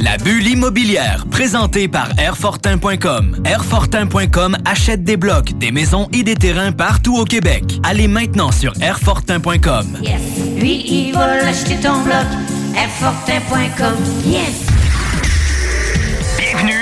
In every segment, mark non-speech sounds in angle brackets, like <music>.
La bulle immobilière, présentée par Airfortin.com. Airfortin.com achète des blocs, des maisons et des terrains partout au Québec. Allez maintenant sur Airfortin.com. Yes. Lui, il va l'acheter ton bloc. Airfortin.com. Yes. Bienvenue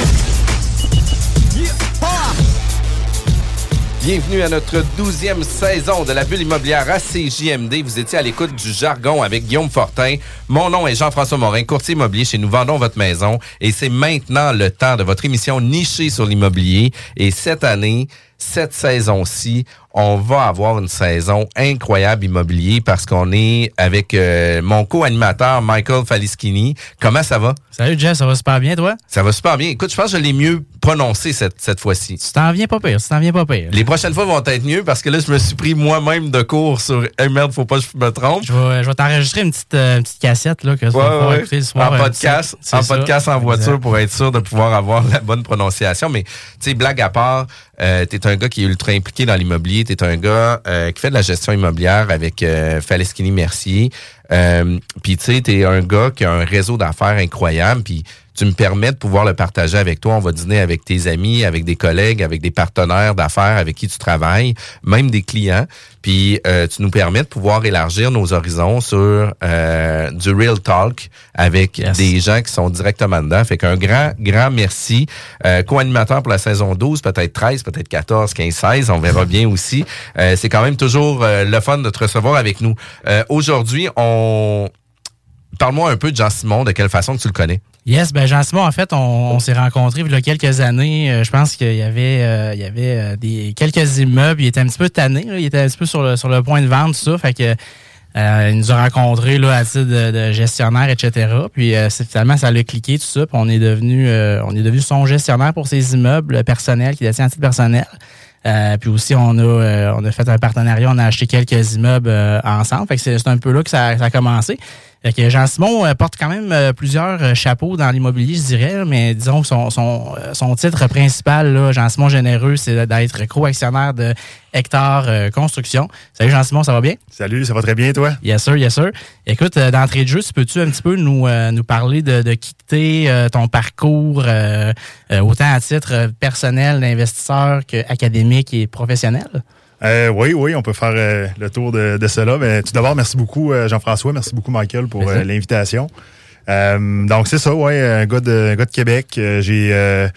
Bienvenue à notre douzième saison de la bulle immobilière à CJMD. Vous étiez à l'écoute du jargon avec Guillaume Fortin. Mon nom est Jean-François Morin, courtier immobilier chez Nous Vendons Votre Maison. Et c'est maintenant le temps de votre émission nichée sur l'immobilier. Et cette année, cette saison-ci, on va avoir une saison incroyable immobilier parce qu'on est avec euh, mon co-animateur Michael Falischini. Comment ça va? Salut Jeff, ça va super bien toi? Ça va super bien. Écoute, je pense que je l'ai mieux prononcé cette, cette fois-ci. Tu t'en viens pas pire, tu t'en viens pas pire. Les prochaines fois vont être mieux parce que là, je me suis pris moi-même de cours sur Hey merde, faut pas que je me trompe. Je vais, je vais t'enregistrer une petite, euh, une petite cassette là, que tu vas Ouais, pouvoir ouais. écouter le soir. En euh, podcast, en ça. podcast en voiture Exact. pour être sûr de pouvoir avoir la bonne prononciation. Mais, tu sais, blague à part, euh, t'es un gars qui est ultra impliqué dans l'immobilier. T'es un gars euh, qui fait de la gestion immobilière avec euh, Faleschini Mercier. Euh, puis, tu sais, t'es un gars qui a un réseau d'affaires incroyable. Puis, tu me permets de pouvoir le partager avec toi. On va dîner avec tes amis, avec des collègues, avec des partenaires d'affaires avec qui tu travailles, même des clients. Puis euh, tu nous permets de pouvoir élargir nos horizons sur euh, du real talk avec Yes. des gens qui sont directement dedans. Fait qu'un grand, grand merci. Euh, Co-animateur pour la saison 12, peut-être 13, peut-être 14, 15, 16. On verra bien aussi. Euh, C'est quand même toujours euh, le fun de te recevoir avec nous. Euh, Aujourd'hui, on... Parle-moi un peu de Jean-Simon, de quelle façon tu le connais. Yes, ben Jean-Simon, en fait, on, on s'est rencontrés il y a quelques années. Euh, je pense qu'il y avait, euh, il y avait euh, des, quelques immeubles. Il était un petit peu tanné. là. Il était un petit peu sur le, sur le point de vendre, tout ça. Fait que euh, il nous a rencontrés là, à titre de, de gestionnaire, etc. Puis euh, finalement, ça l'a cliqué, tout ça. Puis on est devenu on est devenu son gestionnaire pour ses immeubles personnels qui détient à titre personnel. Euh, puis aussi, on a, euh, on a fait un partenariat, on a acheté quelques immeubles euh, ensemble. Fait que c'est c'est un peu là que ça, ça a commencé. Fait que Jean-Simon euh, porte quand même euh, plusieurs euh, chapeaux dans l'immobilier, je dirais, mais disons que son, son, son titre principal, Jean-Simon Généreux, c'est d'être co-actionnaire de Hectare euh, Construction. Salut Jean-Simon, ça va bien? Salut, ça va très bien, toi? Yes sir, yes sir. Écoute, d'entrée de jeu, tu peux-tu un petit peu nous, euh, nous parler de, de quitter euh, ton parcours, euh, euh, autant à titre personnel d'investisseur qu'académique et professionnel? Euh, oui, oui, on peut faire euh, le tour de, de cela. Mais tout d'abord, merci beaucoup, euh, Jean-François. Merci beaucoup, Michael, pour l'invitation. Euh, donc, c'est ça, ouais, un gars de, un gars de Québec. Euh, j'ai euh,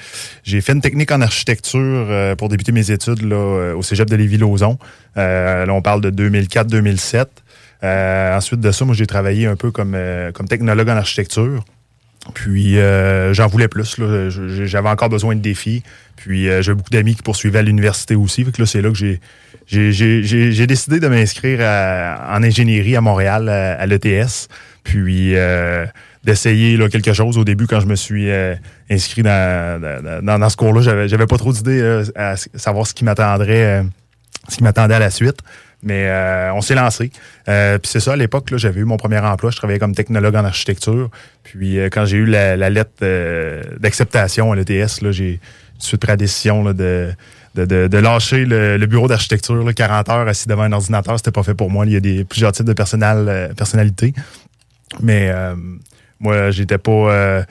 j'ai fait une technique en architecture euh, pour débuter mes études là, au cégep de Lévis-Lauzon. Euh, là, on parle de 2004-2007. Euh, ensuite de ça, moi, j'ai travaillé un peu comme, euh, comme technologue en architecture. Puis euh, j'en voulais plus. J'avais encore besoin de défis. Puis euh, j'avais beaucoup d'amis qui poursuivaient à l'université aussi. Fait que là, c'est là que j'ai j'ai- décidé de m'inscrire en ingénierie à Montréal, à, à l'ETS. Puis euh, d'essayer quelque chose au début quand je me suis euh, inscrit dans, dans, dans- ce cours-là. J'avais j'avais pas trop d'idées là, à savoir ce qui m'attendrait, euh, ce qui m'attendait à la suite. Mais euh, on s'est lancé. Euh, puis c'est ça, à l'époque, j'avais eu mon premier emploi. Je travaillais comme technologue en architecture. Puis euh, quand j'ai eu la, la lettre euh, d'acceptation à l'ETS, j'ai suite pris la décision là, de, de, de, de lâcher le, le bureau d'architecture. là, 40 heures assis devant un ordinateur, c'était pas fait pour moi. Il y a des, plusieurs types de personnal, euh, personnalités. Mais euh, moi, j'étais pas... euh,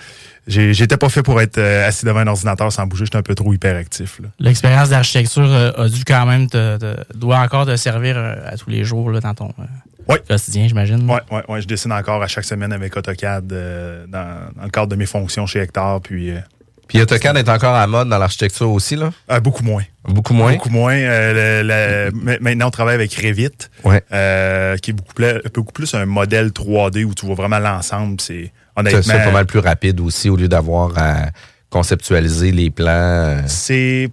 J'étais pas fait pour être euh, assis devant un ordinateur sans bouger. J'étais un peu trop hyperactif. L'expérience d'architecture euh, a dû quand même te, te- doit encore te servir à tous les jours là, dans ton euh, Ouais. quotidien, j'imagine. Ouais, ouais, ouais, je dessine encore à chaque semaine avec AutoCAD euh, dans, dans le cadre de mes fonctions chez Hectare. Puis euh, Puis AutoCAD est encore à mode dans l'architecture aussi, là? euh, beaucoup moins. Beaucoup moins? Beaucoup moins. Euh, le- le- ma- maintenant, on travaille avec Revit, Ouais. euh, qui est beaucoup plus, beaucoup plus un modèle 3D où tu vois vraiment l'ensemble. C'est honnêtement. C'est pas mal plus rapide aussi au lieu d'avoir à conceptualiser les plans. euh. C'est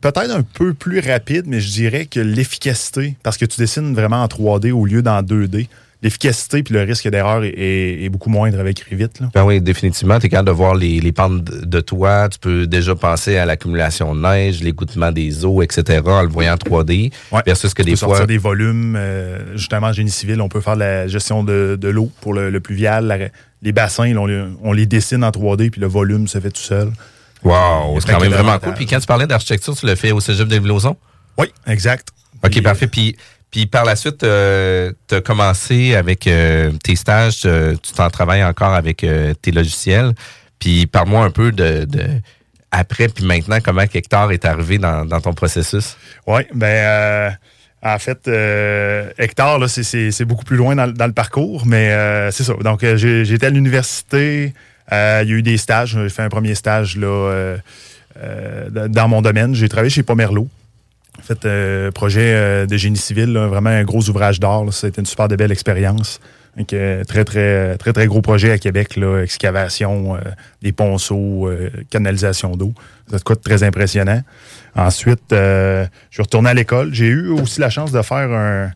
peut-être un peu plus rapide, mais je dirais que l'efficacité, parce que tu dessines vraiment en 3D au lieu d'en 2D, l'efficacité puis le risque d'erreur est, est- est beaucoup moindre avec Revit. Là. Ben oui, définitivement. Tu es capable de voir les, les pentes de toit. Tu peux déjà penser à l'accumulation de neige, l'égouttement des eaux, etc. en le voyant en 3D. Ouais. Versus que Tu des peux fois. sortir des volumes. euh, justement, en génie civil, on peut faire de la gestion de, de l'eau pour le, le pluvial. La- les bassins, là, on, les, on les dessine en 3D, puis le volume se fait tout seul. Wow, c'est quand même vraiment cool. Puis quand tu parlais d'architecture, tu le fais au Cégep de Lauson? Oui, exact. OK, Puis, parfait. Puis, puis par la suite, euh, tu as commencé avec euh, tes stages, euh, tu t'en travailles encore avec euh, tes logiciels. Puis parle-moi un peu de, de après puis maintenant, comment Hectare est arrivé dans, dans ton processus? Oui, ben euh, en fait, euh, Hectare, là, c'est- beaucoup plus loin dans, le- dans le parcours, mais euh, c'est ça. Donc, été à l'université, euh, il y a eu des stages. J'ai fait un premier stage là, dans mon domaine. J'ai travaillé chez Pomerleau. En fait, euh, projet euh, de génie civil, vraiment un gros ouvrage d'art. été une super belle expérience. Euh, très, très, très, très gros projet à Québec, là, excavation, des ponceaux, canalisation d'eau. De quoi très impressionnant. Ensuite, je suis retourné à l'école. J'ai eu aussi la chance de faire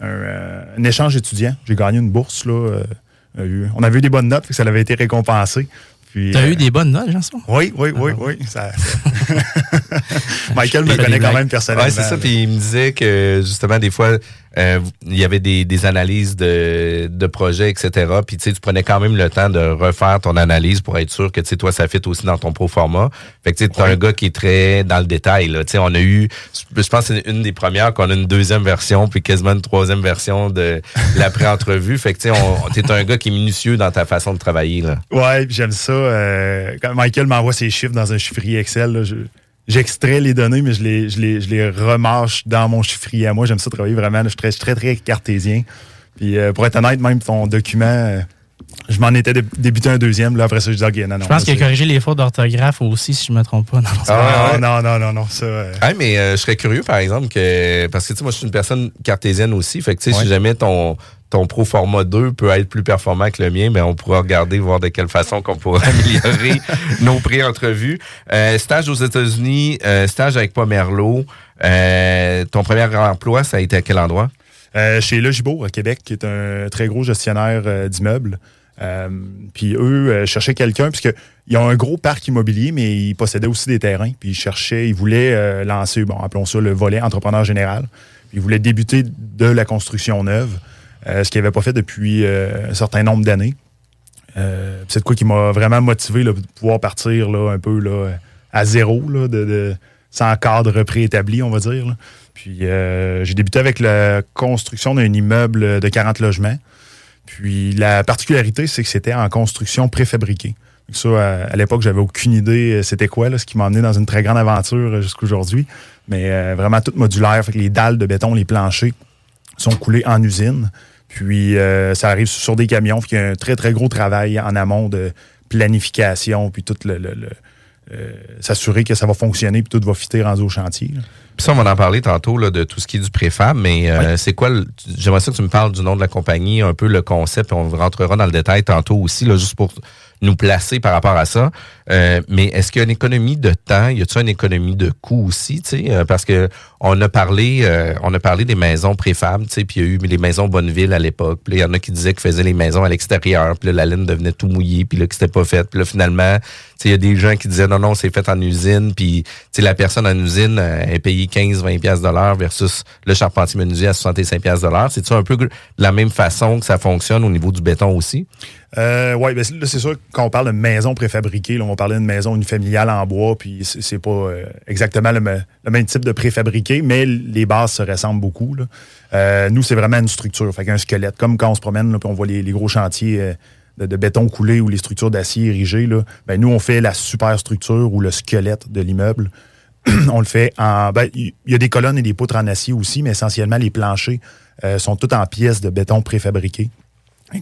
un, échange étudiant. J'ai gagné une bourse. Là, on avait eu des bonnes notes, fait que ça avait été récompensé. Puis, T'as euh, eu des bonnes notes, Janson? Oui, oui, oui, Ah. oui. ça- ça- <laughs> Michael me connaît quand même personnellement. Ouais, c'est ça. Puis il me disait que justement, des fois, euh, il y avait des, des analyses de, de projets, etc. Puis tu sais, tu prenais quand même le temps de refaire ton analyse pour être sûr que tu sais, toi, ça fit aussi dans ton pro format. Fait que tu sais, t'es un gars qui est très dans le détail. Là. Tu sais, on a eu, je pense que c'est une des premières qu'on a une deuxième version, puis quasiment une troisième version de <laughs> l'après-entrevue. Fait que tu t'es un gars qui est minutieux dans ta façon de travailler. Là. Ouais, j'aime ça. euh, quand Michael m'envoie ses chiffres dans un chiffrier Excel, là, je- j'extrais les données, mais je les, je, les, je les remarche dans mon chiffrier à moi. J'aime ça travailler vraiment. là. je suis très, je suis très, très cartésien. Puis euh, pour être honnête, même ton document, euh, je m'en étais dé- débuté un deuxième. Là, après ça, je dis, OK, non, non. Je pense qu'il a corrigé les fautes d'orthographe aussi, si je me trompe pas. Non, non. Ah, non, non, non, non, ça. euh, Ah, mais euh, je serais curieux, par exemple, que. Parce que tu sais, moi, je suis une personne cartésienne aussi. Fait que tu sais, Ouais. si jamais ton, ton Pro Format 2 peut être plus performant que le mien, ben, on pourra regarder, voir de quelle façon qu'on pourra <laughs> améliorer nos pré-entrevues. Euh, stage aux États-Unis, euh, stage avec Pomerleau. Euh, ton premier emploi, ça a été à quel endroit? Chez Logibo à Québec, qui est un très gros gestionnaire d'immeubles. Puis eux cherchaient quelqu'un, puisque ils ont un gros parc immobilier, mais ils possédaient aussi des terrains. Puis ils cherchaient, ils voulaient lancer, bon, appelons ça le volet entrepreneur général. Puis ils voulaient débuter de la construction neuve, ce qu'ils n'avaient pas fait depuis euh, un certain nombre d'années. Euh, c'est de quoi qui m'a vraiment motivé de pouvoir partir là, un peu là, à zéro, là, sans cadre préétabli, on va dire. Puis euh, j'ai débuté avec la construction d'un immeuble de 40 logements. Puis la particularité, c'est que c'était en construction préfabriquée. Donc Ça, à, à l'époque, j'avais aucune idée euh, c'était quoi, là, ce qui m'a amené dans une très grande aventure euh, jusqu'aujourd'hui. Mais euh, vraiment tout modulaire. Fait que les dalles de béton, les planchers sont coulés en usine. Puis euh, ça arrive sur des camions. Fait qu'il y a un très, très gros travail en amont de planification, puis tout le. euh, s'assurer que ça va fonctionner puis tout va fitter rendu au chantier. Puis ça, on va en parler tantôt là, de tout ce qui est du préfab, mais euh, c'est quoi, j'aimerais ça que tu me parles du nom de la compagnie, un peu le concept, puis on rentrera dans le détail tantôt aussi, là, juste pour nous placer par rapport à ça. Euh, mais est-ce qu'il y a une économie de temps? Y a-t-il une économie de coût aussi? tu sais? Euh, parce que on a parlé euh, on a parlé des maisons préfab, tu sais, puis il y a eu les maisons Bonneville à l'époque. Puis là, il y en a qui disaient qu'ils faisaient les maisons à l'extérieur, puis là, la laine devenait tout mouillée, puis là, que c'était pas fait. Puis là, finalement, tu sais, il y a des gens qui disaient non, non, c'est fait en usine, puis tu sais, la personne en usine euh, est payée 15, 20 pièces dollars versus le charpentier menuisier à 65 pièces dollars. C'est-tu un peu de la même façon que ça fonctionne au niveau du béton aussi? Euh, oui, ben c'est sûr quand on parle de maison préfabriquée, là, on parlait d'une maison unifamiliale en bois, puis c'est pas euh, exactement le, me- le même type de préfabriqué, mais les bases se ressemblent beaucoup. Euh, nous, c'est vraiment une structure, fait qu'un squelette. Comme quand on se promène, puis on voit les, gros chantiers de, de béton coulé ou les structures d'acier érigées, là, ben, nous, on fait la superstructure ou le squelette de l'immeuble. <clears throat> on le fait en. ben, Il y a des colonnes et des poutres en acier aussi, mais essentiellement, les planchers euh, sont tous en pièces de béton préfabriquées.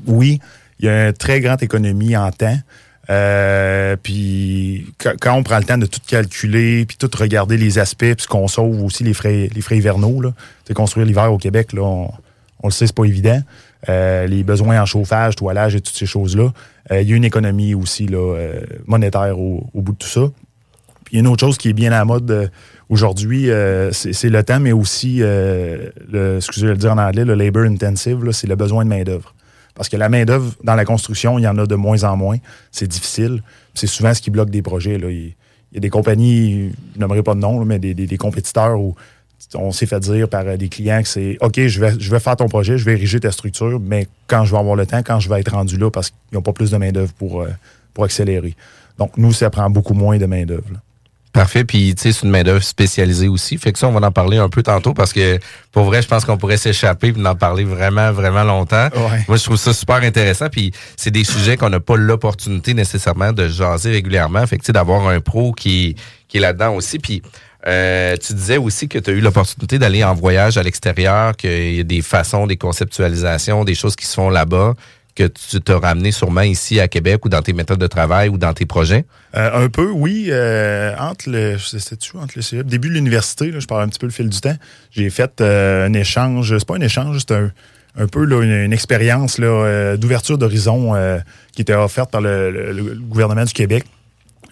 Oui, il y a une très grande économie en temps. Euh, puis quand, on prend le temps de tout calculer, puis tout regarder les aspects, puis qu'on sauve aussi les frais, les frais hivernaux, là. Construire l'hiver au Québec, là, on, le sait, c'est pas évident. Euh, les besoins en chauffage, toilage et toutes ces choses-là. Il y a une économie aussi là, monétaire au bout de tout ça. Il y a une autre chose qui est bien à la mode euh, aujourd'hui, euh, c'est le temps, mais aussi, euh, le, excusez le dire en anglais, le labor intensive, c'est le besoin de main-d'œuvre. Parce que la main-d'œuvre, dans la construction, il y en a de moins en moins. C'est difficile. C'est souvent ce qui bloque des projets. Là. Il, il y a des compagnies, je nommerai pas de nom, là, mais des, des- des compétiteurs où on s'est fait dire par euh, des clients que c'est OK, je vais, je vais faire ton projet, je vais ériger ta structure, mais quand je vais avoir le temps, quand je vais être rendu là, parce qu'ils n'ont pas plus de main-d'œuvre pour, euh, pour accélérer. Donc, nous, ça prend beaucoup moins de main-d'œuvre. Parfait. Puis, tu sais, c'est une main-d'œuvre spécialisée aussi. Fait que ça, on va en parler un peu tantôt parce que, pour vrai, je pense qu'on pourrait s'échapper et en parler vraiment, vraiment longtemps. Ouais. Moi, je trouve ça super intéressant. Puis, c'est des sujets qu'on n'a pas l'opportunité nécessairement de jaser régulièrement. Fait que, tu sais, d'avoir un pro qui, qui est là-dedans aussi. Puis, euh, tu disais aussi que tu as eu l'opportunité d'aller en voyage à l'extérieur, qu'il y a des façons, des conceptualisations, des choses qui se font là-bas que tu t'as ramené sûrement ici à Québec ou dans tes méthodes de travail ou dans tes projets? Euh, un peu, oui. euh, entre le, c'était-tu entre le début de l'université, je parle un petit peu le fil du temps. J'ai fait euh, un échange. C'est pas un échange, c'est un, peu là, une, expérience d'ouverture d'horizon qui était offerte par le, gouvernement du Québec.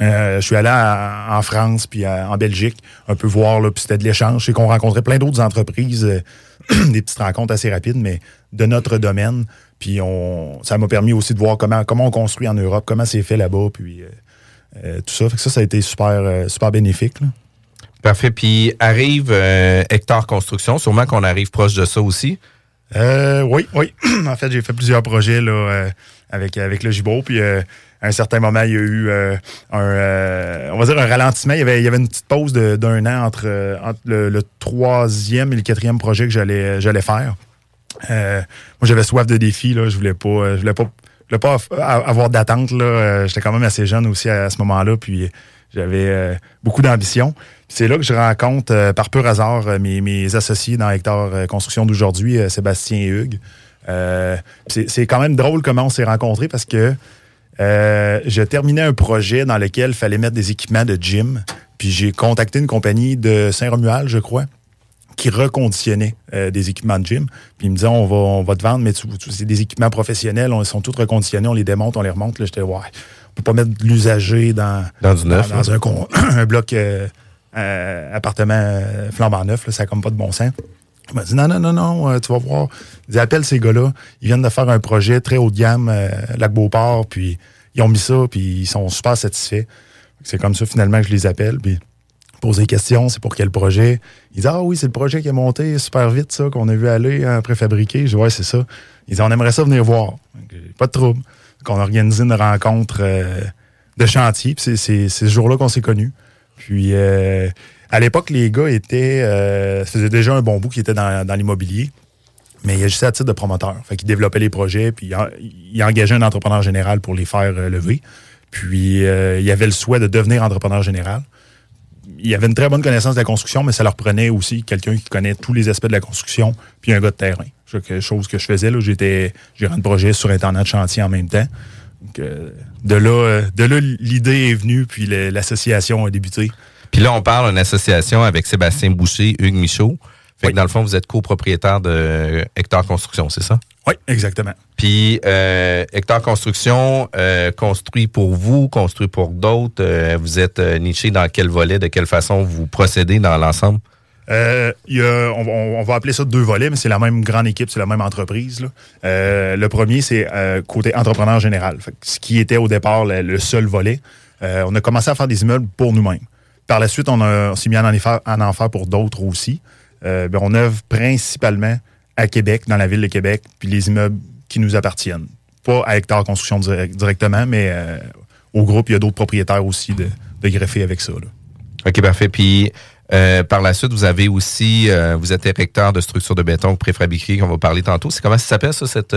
Je suis allé en France puis en Belgique un peu voir là, puis c'était de l'échange. C'est qu'on rencontrait plein d'autres entreprises, <clears throat> des petites rencontres assez rapides, mais de notre domaine. Puis on, ça m'a permis aussi de voir comment comment on construit en Europe, comment c'est fait là-bas, puis euh, euh, tout ça. Fait que ça, ça a été super euh, super bénéfique. là. Parfait. Puis arrive euh, Hectare Construction. Sûrement qu'on arrive proche de ça aussi. Euh, oui, oui. <clears throat> en fait, j'ai fait plusieurs projets là, euh, avec, avec le Gibault. Puis à un certain moment, il y a eu euh, un, euh, on va dire un ralentissement. Il y avait, il y avait une petite pause d'un an entre, euh, le, troisième et le quatrième projet que j'allais faire. Moi, j'avais soif de défis. Là. Je voulais pas, voulais pas, voulais pas avoir d'attente. J'étais quand même assez jeune aussi à, ce moment-là. Puis j'avais beaucoup d'ambition. C'est là que je rencontre, par pur hasard, mes, mes associés dans Hectare euh, Construction d'aujourd'hui, Sébastien et Hugues. C'est quand même drôle comment on s'est rencontrés parce que euh, je terminais un projet dans lequel il fallait mettre des équipements de gym. Puis j'ai contacté une compagnie de Saint-Romuald, je crois, qui reconditionnait euh, des équipements de gym. Puis ils me disaient, on va, on va te vendre, mais c'est des équipements professionnels, on, ils sont tous reconditionnés, on les démonte, on les remonte. Là, j'étais, ouais, on peut pas mettre de l'usager dans, Dans du neuf, dans, dans un, <clears throat> un bloc euh, euh, appartement euh, flambant neuf. Là, ça n'a comme pas de bon sens. Il m'a dit, non, non, non, non, euh, tu vas voir. Il dit, appelle ces gars-là. Ils viennent de faire un projet très haut de gamme, euh, Lac-Beauport, puis ils ont mis ça, puis ils sont super satisfaits. C'est comme ça, finalement, que je les appelle, puis pose des questions, c'est pour quel projet. Ils disent, ah oui, c'est le projet qui est monté super vite, ça, qu'on a vu aller en préfabriqué. Je dis, ouais, c'est ça. Ils disent, on aimerait ça venir voir. Pas de trouble. Donc, on a organisé une rencontre euh, de chantier, puis c'est ce jour-là qu'on s'est connus. Puis, euh, à l'époque, les gars étaient. Euh, ça faisait déjà un bon bout qu'ils étaient dans, l'immobilier, mais il agissait à titre de promoteur. Fait qu'ils développaient les projets, puis ils en- ils engageaient un entrepreneur général pour les faire euh, lever. Puis, euh, il avait le souhait de devenir entrepreneur général. Il avait une très bonne connaissance de la construction, mais ça leur prenait aussi quelqu'un qui connaît tous les aspects de la construction, puis un gars de terrain. Quelque chose que je faisais. J'étais gérant de projet sur Internet de chantier en même temps. Euh, de là, euh, de là l'idée est venue, puis l'association a débuté. Puis là, on parle d'une association avec Sébastien Boucher, Hugues Michaud. Fait Oui. que dans le fond, vous êtes copropriétaire de Hectare Construction, c'est ça? Oui, exactement. Puis euh, Hectare Construction, euh, construit pour vous, construit pour d'autres. euh, vous êtes euh, niché dans quel volet, de quelle façon vous procédez dans l'ensemble? Euh, y a- on, va appeler ça deux volets, mais c'est la même grande équipe, c'est la même entreprise. là. Euh, le premier, c'est euh, côté entrepreneur général. Fait ce qui était au départ le, le seul volet. Euh, on a commencé à faire des immeubles pour nous-mêmes. Par la suite, on, s'est mis en, faire, à en faire pour d'autres aussi. Euh, ben, on œuvre principalement à Québec, dans la ville de Québec, puis les immeubles qui nous appartiennent. Pas à Hectare Construction direct- directement, mais euh, au groupe, il y a d'autres propriétaires aussi de, de greffer avec ça. là. OK, parfait. Puis euh, par la suite, vous avez aussi, vous êtes érecteur de structures de béton préfabriquées qu'on va parler tantôt. C'est comment ça s'appelle ça, cette,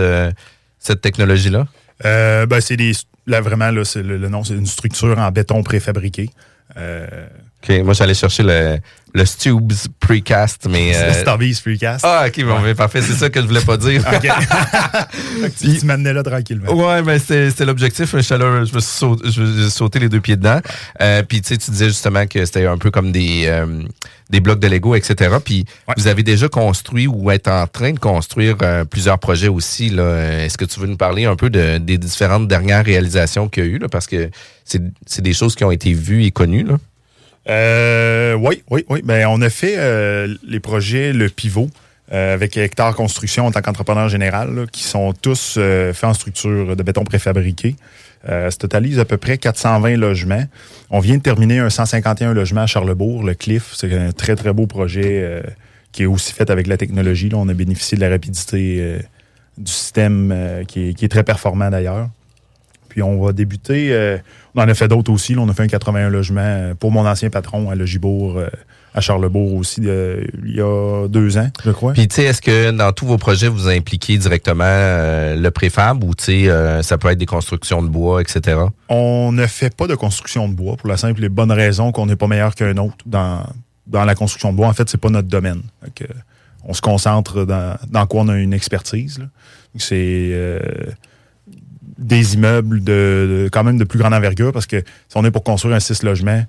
cette technologie-là? Ben, c'est des. Là, vraiment, là, le nom, c'est une structure en béton préfabriqué. Euh, OK, moi j'allais chercher le, le Stubes Precast, mais... euh, Starbies Freecast. Ah, OK, bon, ben, parfait, c'est ça que je voulais pas dire. <laughs> OK. <laughs> tu tu m'amenais là tranquillement. Ouais, mais c'est c'est l'objectif. Je, je me suis sauté, les deux pieds dedans. Euh, puis tu sais, tu disais justement que c'était un peu comme des euh, des blocs de Lego, etc. Puis Ouais. vous avez déjà construit ou êtes en train de construire euh, plusieurs projets aussi. là. Est-ce que tu veux nous parler un peu de, des différentes dernières réalisations qu'il y a eu là, parce que c'est c'est des choses qui ont été vues et connues là. Euh, oui, oui, oui. Ben, on a fait euh, les projets Le Pivot euh, avec Hectare Construction en tant qu'entrepreneur général, qui sont tous faits en structure de béton préfabriqué. Ça totalise à peu près 420 logements. On vient de terminer un 151 logements à Charlebourg, le Cliff. C'est un très, très beau projet qui est aussi fait avec la technologie. Là. On a bénéficié de la rapidité du système qui est très performant d'ailleurs. Puis on va débuter. euh, on en a fait d'autres aussi. là. on a fait un 81 logements euh, pour mon ancien patron à Logibourg, euh, à Charlebourg aussi, de- il y a deux ans, je crois. Puis tu sais, est-ce que dans tous vos projets vous impliquez directement euh, le préfab ou tu sais, ça peut être des constructions de bois, etc. On ne fait pas de construction de bois pour la simple et bonne raison qu'on n'est pas meilleur qu'un autre dans, dans la construction de bois. En fait, c'est pas notre domaine. On se concentre dans, dans quoi on a une expertise. C'est des immeubles de, de- quand même de plus grande envergure parce que si on est pour construire un 6 logements,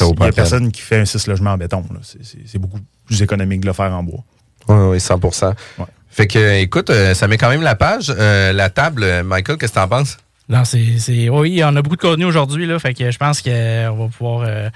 il n'y a personne qui fait un 6 logements en béton. C'est- beaucoup plus économique de le faire en bois. Oui, oui, 100 Ouais. Fait que, écoute, euh, ça met quand même la page, euh, la table. Euh, Michael, qu'est-ce que t'en penses? Non, c'est. c'est- Oui, on a beaucoup de contenu aujourd'hui, là. Fait que je pense qu'on va pouvoir. euh,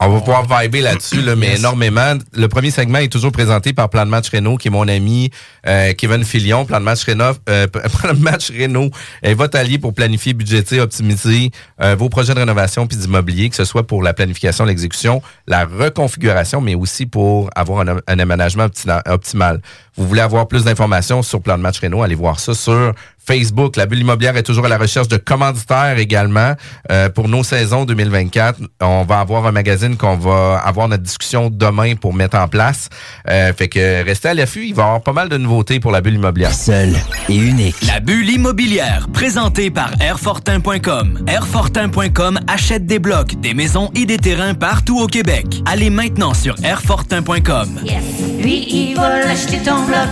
On va pouvoir vibrer là-dessus, là, mais Yes. énormément. Le premier segment est toujours présenté par Plan de match Renault, qui est mon ami euh, Kevin Filion. Plan de match Renault, euh, <laughs> Plan de match Renault est votre allié pour planifier, budgéter, optimiser euh, vos projets de rénovation puis d'immobilier, que ce soit pour la planification, l'exécution, la reconfiguration, mais aussi pour avoir un, un aménagement opti- optimal. Vous voulez avoir plus d'informations sur Plan de match Renault, allez voir ça sur Facebook. La bulle immobilière est toujours à la recherche de commanditaires également euh, pour nos saisons 2024. On va avoir un magazine qu'on va avoir notre discussion demain pour mettre en place. Euh, fait que restez à l'affût. Il va y avoir pas mal de nouveautés pour la bulle immobilière. Seul et unique. La bulle immobilière, présentée par Airfortin.com. Airfortin.com achète des blocs, des maisons et des terrains partout au Québec. Allez maintenant sur Airfortin.com. Yes. Lui, il va l'acheter ton bloc.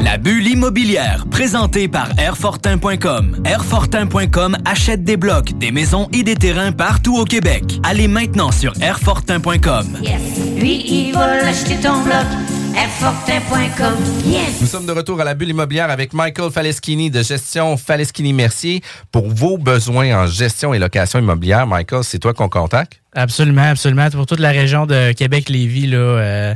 La bulle immobilière, présentée par Airfortin.com. Airfortin.com achète des blocs, des maisons et des terrains partout au Québec. Allez maintenant sur Airfortin.com. Yes. L'acheter ton bloc. Nous sommes de retour à la bulle immobilière avec Michael Faleschini de Gestion Faleschini Mercier. Pour vos besoins en gestion et location immobilière, Michael, c'est toi qu'on contacte? Absolument, absolument. Pour toute la région de Québec-Lévis, là, euh,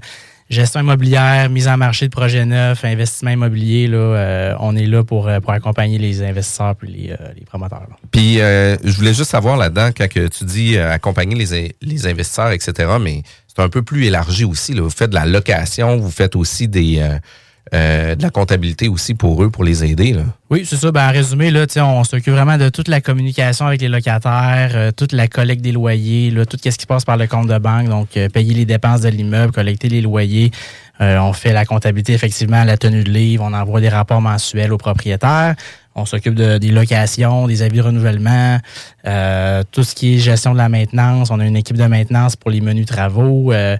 gestion immobilière, mise en marché de projets neufs, investissement immobilier, là, euh, on est là pour, euh, pour accompagner les investisseurs puis les, euh, les promoteurs. là. Puis, euh, je voulais juste savoir là-dedans, quand que tu dis accompagner les, les investisseurs, etc., mais c'est un peu plus élargi aussi. Là. Vous faites de la location, vous faites aussi des, euh, euh, de la comptabilité aussi pour eux, pour les aider. Là. Oui, c'est ça. Ben, en résumé, là, on s'occupe vraiment de toute la communication avec les locataires, euh, toute la collecte des loyers, là, tout ce qui passe par le compte de banque, donc euh, payer les dépenses de l'immeuble, collecter les loyers. Euh, on fait la comptabilité, effectivement, la tenue de livre, on envoie des rapports mensuels aux propriétaires. On s'occupe de- des locations, des avis de renouvellement, euh, tout ce qui est gestion de la maintenance. On a une équipe de maintenance pour les menus travaux. Euh,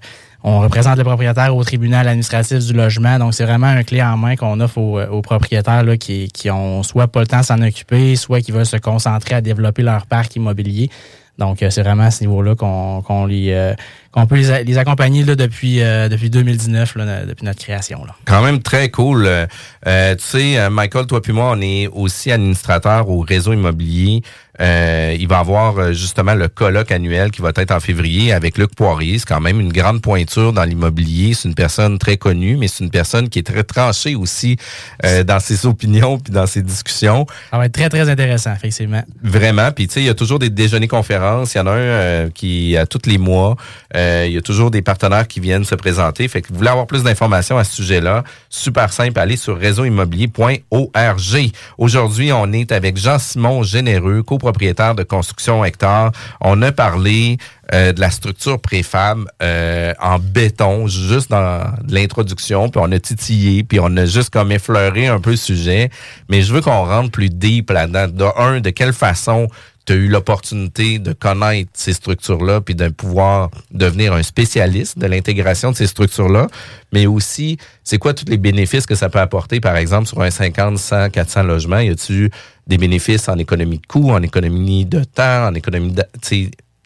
on représente le propriétaire au tribunal administratif du logement. Donc, c'est vraiment un clé en main qu'on offre aux, aux propriétaires là, qui, qui ont soit pas le temps s'en occuper, soit qui veulent se concentrer à développer leur parc immobilier. Donc, euh, c'est vraiment à ce niveau-là qu'on qu'on les, euh, qu'on peut les, les accompagner là, depuis, euh, depuis 2019, là, depuis notre création. Là. Quand même très cool. Euh, tu sais, Michael, toi puis moi, on est aussi administrateur au réseau immobilier. Euh, il va avoir euh, justement le colloque annuel qui va être en février avec Luc Poirier. C'est quand même une grande pointure dans l'immobilier. C'est une personne très connue, mais c'est une personne qui est très tranchée aussi euh, dans ses opinions puis dans ses discussions. Ça va être très, très intéressant, effectivement. Vraiment. Puis, tu sais, il y a toujours des déjeuners conférences. Il y en a un qui, à tous les mois, il y a toujours des partenaires qui viennent se présenter. Fait que vous voulez avoir plus d'informations à ce sujet-là, super simple, allez sur réseauimmobilier.org. Aujourd'hui, on est avec Jean-Simon Généreux, propriétaire de construction hectare. On a parlé euh, de la structure préfab euh, en béton, juste dans l'introduction, puis on a titillé, puis on a juste comme effleuré un peu le sujet. Mais je veux qu'on rentre plus deep là-dedans. De un, de quelle façon tu as eu l'opportunité de connaître ces structures-là, puis de pouvoir devenir un spécialiste de l'intégration de ces structures-là, mais aussi, c'est quoi tous les bénéfices que ça peut apporter, par exemple, sur un 50, 100, 400 logements? Y a-tu des bénéfices en économie de coût, en économie de temps, en économie de,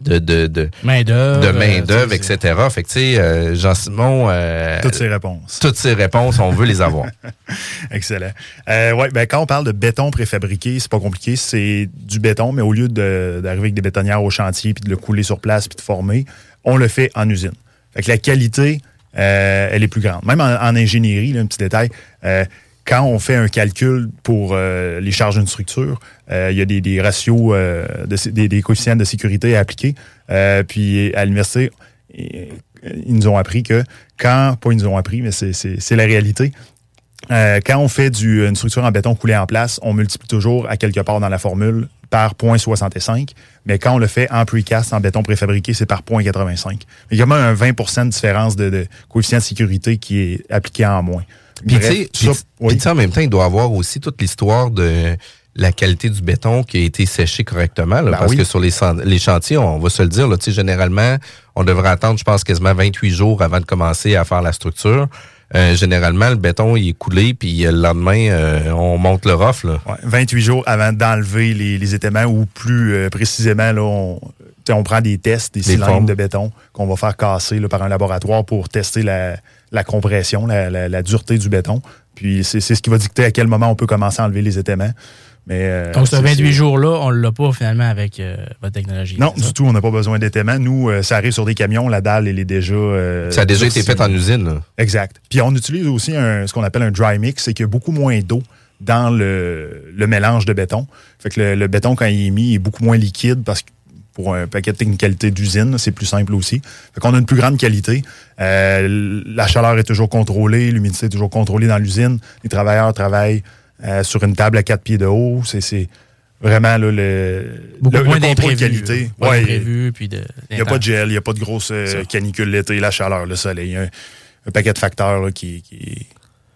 de, de, de main-d'œuvre, de main d'œuvre etc. Fait que, tu sais, euh, Jean-Simon... Euh, toutes ces réponses. Toutes ces réponses, on veut les avoir. <laughs> Excellent. Euh, ouais, ben, quand on parle de béton préfabriqué, c'est pas compliqué. C'est du béton, mais au lieu d'arriver avec des bétonnières au chantier, puis de le couler sur place, puis de former, on le fait en usine. Fait que la qualité, euh, elle est plus grande. Même en, ingénierie, là, un petit détail, quand on fait un calcul pour euh, les charges d'une structure, euh, il y a des, ratios, euh, des, coefficients de sécurité à appliquer. puis à l'université, ils nous ont appris que quand, pas ils nous ont appris, mais c'est la réalité, quand on fait une structure en béton coulé en place, on multiplie toujours à quelque part dans la formule par 0.65, mais quand on le fait en precast, en béton préfabriqué, c'est par 0.85. Il y a même un 20% de différence de coefficient de sécurité qui est appliqué en moins. Puis tu sais, en même temps, il doit avoir aussi toute l'histoire de la qualité du béton qui a été séché correctement. Ben parce que sur les, les chantiers, on va se le dire, là, généralement, on devrait attendre, je pense, quasiment 28 jours avant de commencer à faire la structure. Euh, généralement, le béton il est coulé, puis le lendemain, euh, on monte le rough. Là. 28 jours avant d'enlever les, les étéments, ou plus euh, précisément, là, on, on prend des tests, des cylindres de béton qu'on va faire casser là, par un laboratoire pour tester la, la compression, la, dureté du béton. Puis c'est ce qui va dicter à quel moment on peut commencer à enlever les étéments. Mais, euh, Donc, ce 28 jours-là, on ne l'a pas finalement avec euh, votre technologie. Non, du tout, on n'a pas besoin d'étéments. Nous, euh, ça arrive sur des camions, la dalle, elle est déjà. ça a déjà été fait en usine. Exact. Puis on utilise aussi ce qu'on appelle un dry mix, c'est qu'il y a beaucoup moins d'eau dans le, mélange de béton. Fait que le, le, béton, quand il est mis, est beaucoup moins liquide parce que pour un paquet de technicalité d'usine, c'est plus simple aussi. Fait qu'on a une plus grande qualité. Euh, la chaleur est toujours contrôlée, l'humidité est toujours contrôlée dans l'usine. Les travailleurs travaillent euh, sur une table à quatre pieds de haut. C'est vraiment là, le, Beaucoup le, moins de qualité. Ouais, il n'y a pas de gel, il n'y a pas de grosse euh, canicule l'été, la chaleur, le soleil. Un, un paquet de facteurs qui, qui,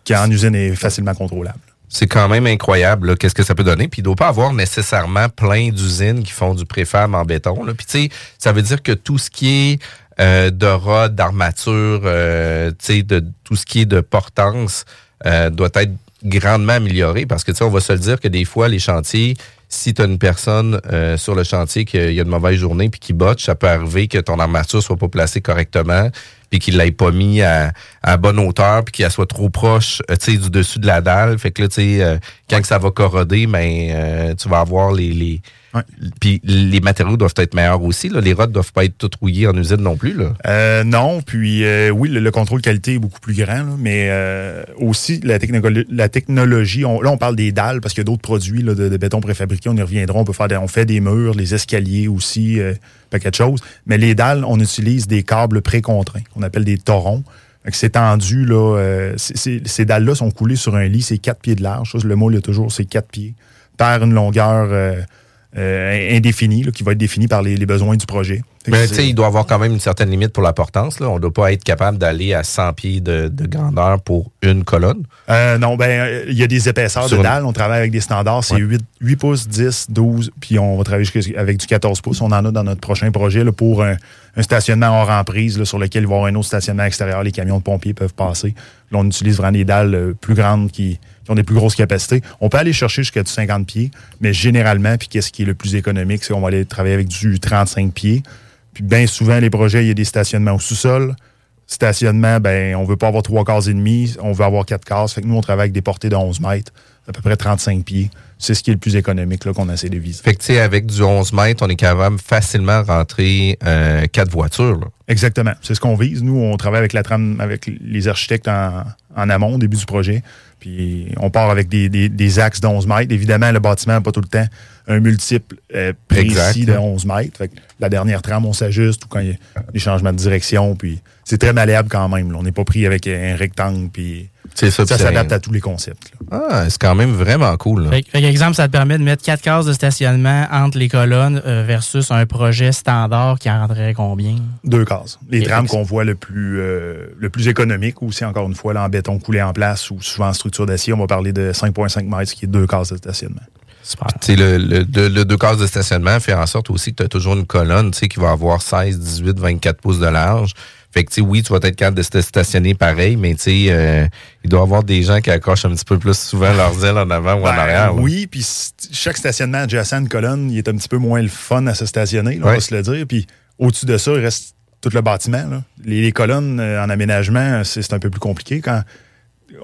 qui en usine est facilement contrôlable c'est quand même incroyable qu'est-ce que ça peut donner. Puis il ne doit pas avoir nécessairement plein d'usines qui font du préfab en béton. Là. Puis tu sais, ça veut dire que tout ce qui est euh, de rod, d'armature, euh, tu sais, de tout ce qui est de portance euh, doit être grandement amélioré parce que tu sais, on va se le dire que des fois les chantiers, si tu as une personne euh, sur le chantier qui a une mauvaise journée puis qui botche, ça peut arriver que ton armature soit pas placée correctement puis qu'il l'ait pas mis à, à bonne hauteur, puis qu'il soit trop proche euh, du dessus de la dalle. Fait que là, tu sais, euh, quand ça va corroder, ben, euh, tu vas avoir les, les puis les matériaux doivent être meilleurs aussi. Là. Les rods doivent pas être tout rouillés en usine non plus. Là. Euh, non, puis euh, oui, le, contrôle qualité est beaucoup plus grand, mais euh, aussi la, technologie, la technologie on, là on parle des dalles parce qu'il y a d'autres produits là, de, béton préfabriqué, on y reviendra, on peut faire des, on fait des murs, les escaliers aussi, paquet de choses. Mais les dalles, on utilise des câbles précontraints, qu'on appelle des torons. C'est tendu, là. ces dalles-là sont coulées sur un lit, c'est quatre pieds de large. le mot, il toujours, c'est quatre pieds. Par une longueur euh, indéfini, qui va être défini par les, besoins du projet. Mais tu sais, il doit avoir quand même une certaine limite pour la portance. Là. On ne doit pas être capable d'aller à 100 pieds de, grandeur pour une colonne. Euh, non, ben il y a des épaisseurs de dalles. On travaille avec des standards. C'est 8, pouces, 10, 12, puis on va travailler avec du 14 pouces. On en a dans notre prochain projet là, pour un, stationnement hors emprise sur lequel il va y avoir un autre stationnement extérieur. Les camions de pompiers peuvent passer. Là, on utilise vraiment des dalles euh, plus grandes qui, qui ont des plus grosses capacités. On peut aller chercher jusqu'à du 50 pieds, mais généralement, puis qu'est-ce qui est le plus économique, c'est qu'on va aller travailler avec du 35 pieds. Puis bien souvent, les projets, il y a des stationnements au sous-sol. Stationnement, ben, on veut pas avoir trois cases et demie, on veut avoir quatre cases. Fait que nous, on travaille avec des portées de 11 mètres, à peu près 35 pieds. C'est ce qui est le plus économique là, qu'on essaie de viser. Fait que, tu sais, avec du 11 mètres, on est capable facilement rentrer euh, quatre voitures. Là. Exactement. C'est ce qu'on vise. Nous, on travaille avec la trame, avec les architectes en, en amont, au début du projet. Puis on part avec des, des, des axes de 11 mètres. Évidemment, le bâtiment n'a pas tout le temps un multiple euh, précis Exact. de 11 mètres. Fait que la dernière trame, on s'ajuste ou quand il y a des changements de direction. Puis c'est très malléable quand même. là. On n'est pas pris avec un rectangle. Puis C'est ça, ça puis s'adapte à tous les concepts. là. Ah, c'est quand même vraiment cool. là. Fait, fait exemple, ça te permet de mettre quatre cases de stationnement entre les colonnes euh, versus un projet standard qui en rendrait combien? Deux cases. Les Et trames ex- qu'on voit le plus, euh, le plus économique aussi, encore une fois, là, en béton coulé en place ou souvent en structure d'acier, on va parler de 5,5 mètres, ce qui est deux cases de stationnement. Sais, le, le, le- le deux cases de stationnement fait en sorte aussi que tu as toujours une colonne tu sais, qui va avoir 16, 18, 24 pouces de large. Fait que, tu sais, oui, tu vas être capable de te stationner pareil, mais tu sais, euh, il doit y avoir des gens qui accrochent un petit peu plus souvent leurs ailes en avant ou en Ben, arrière. là. Oui, puis chaque stationnement adjacent à une colonne, il est un petit peu moins le fun à se stationner, là, on va se le dire. Puis au-dessus de ça, il reste tout le bâtiment. là. Les, les colonnes euh, en aménagement, c'est un peu plus compliqué. Quand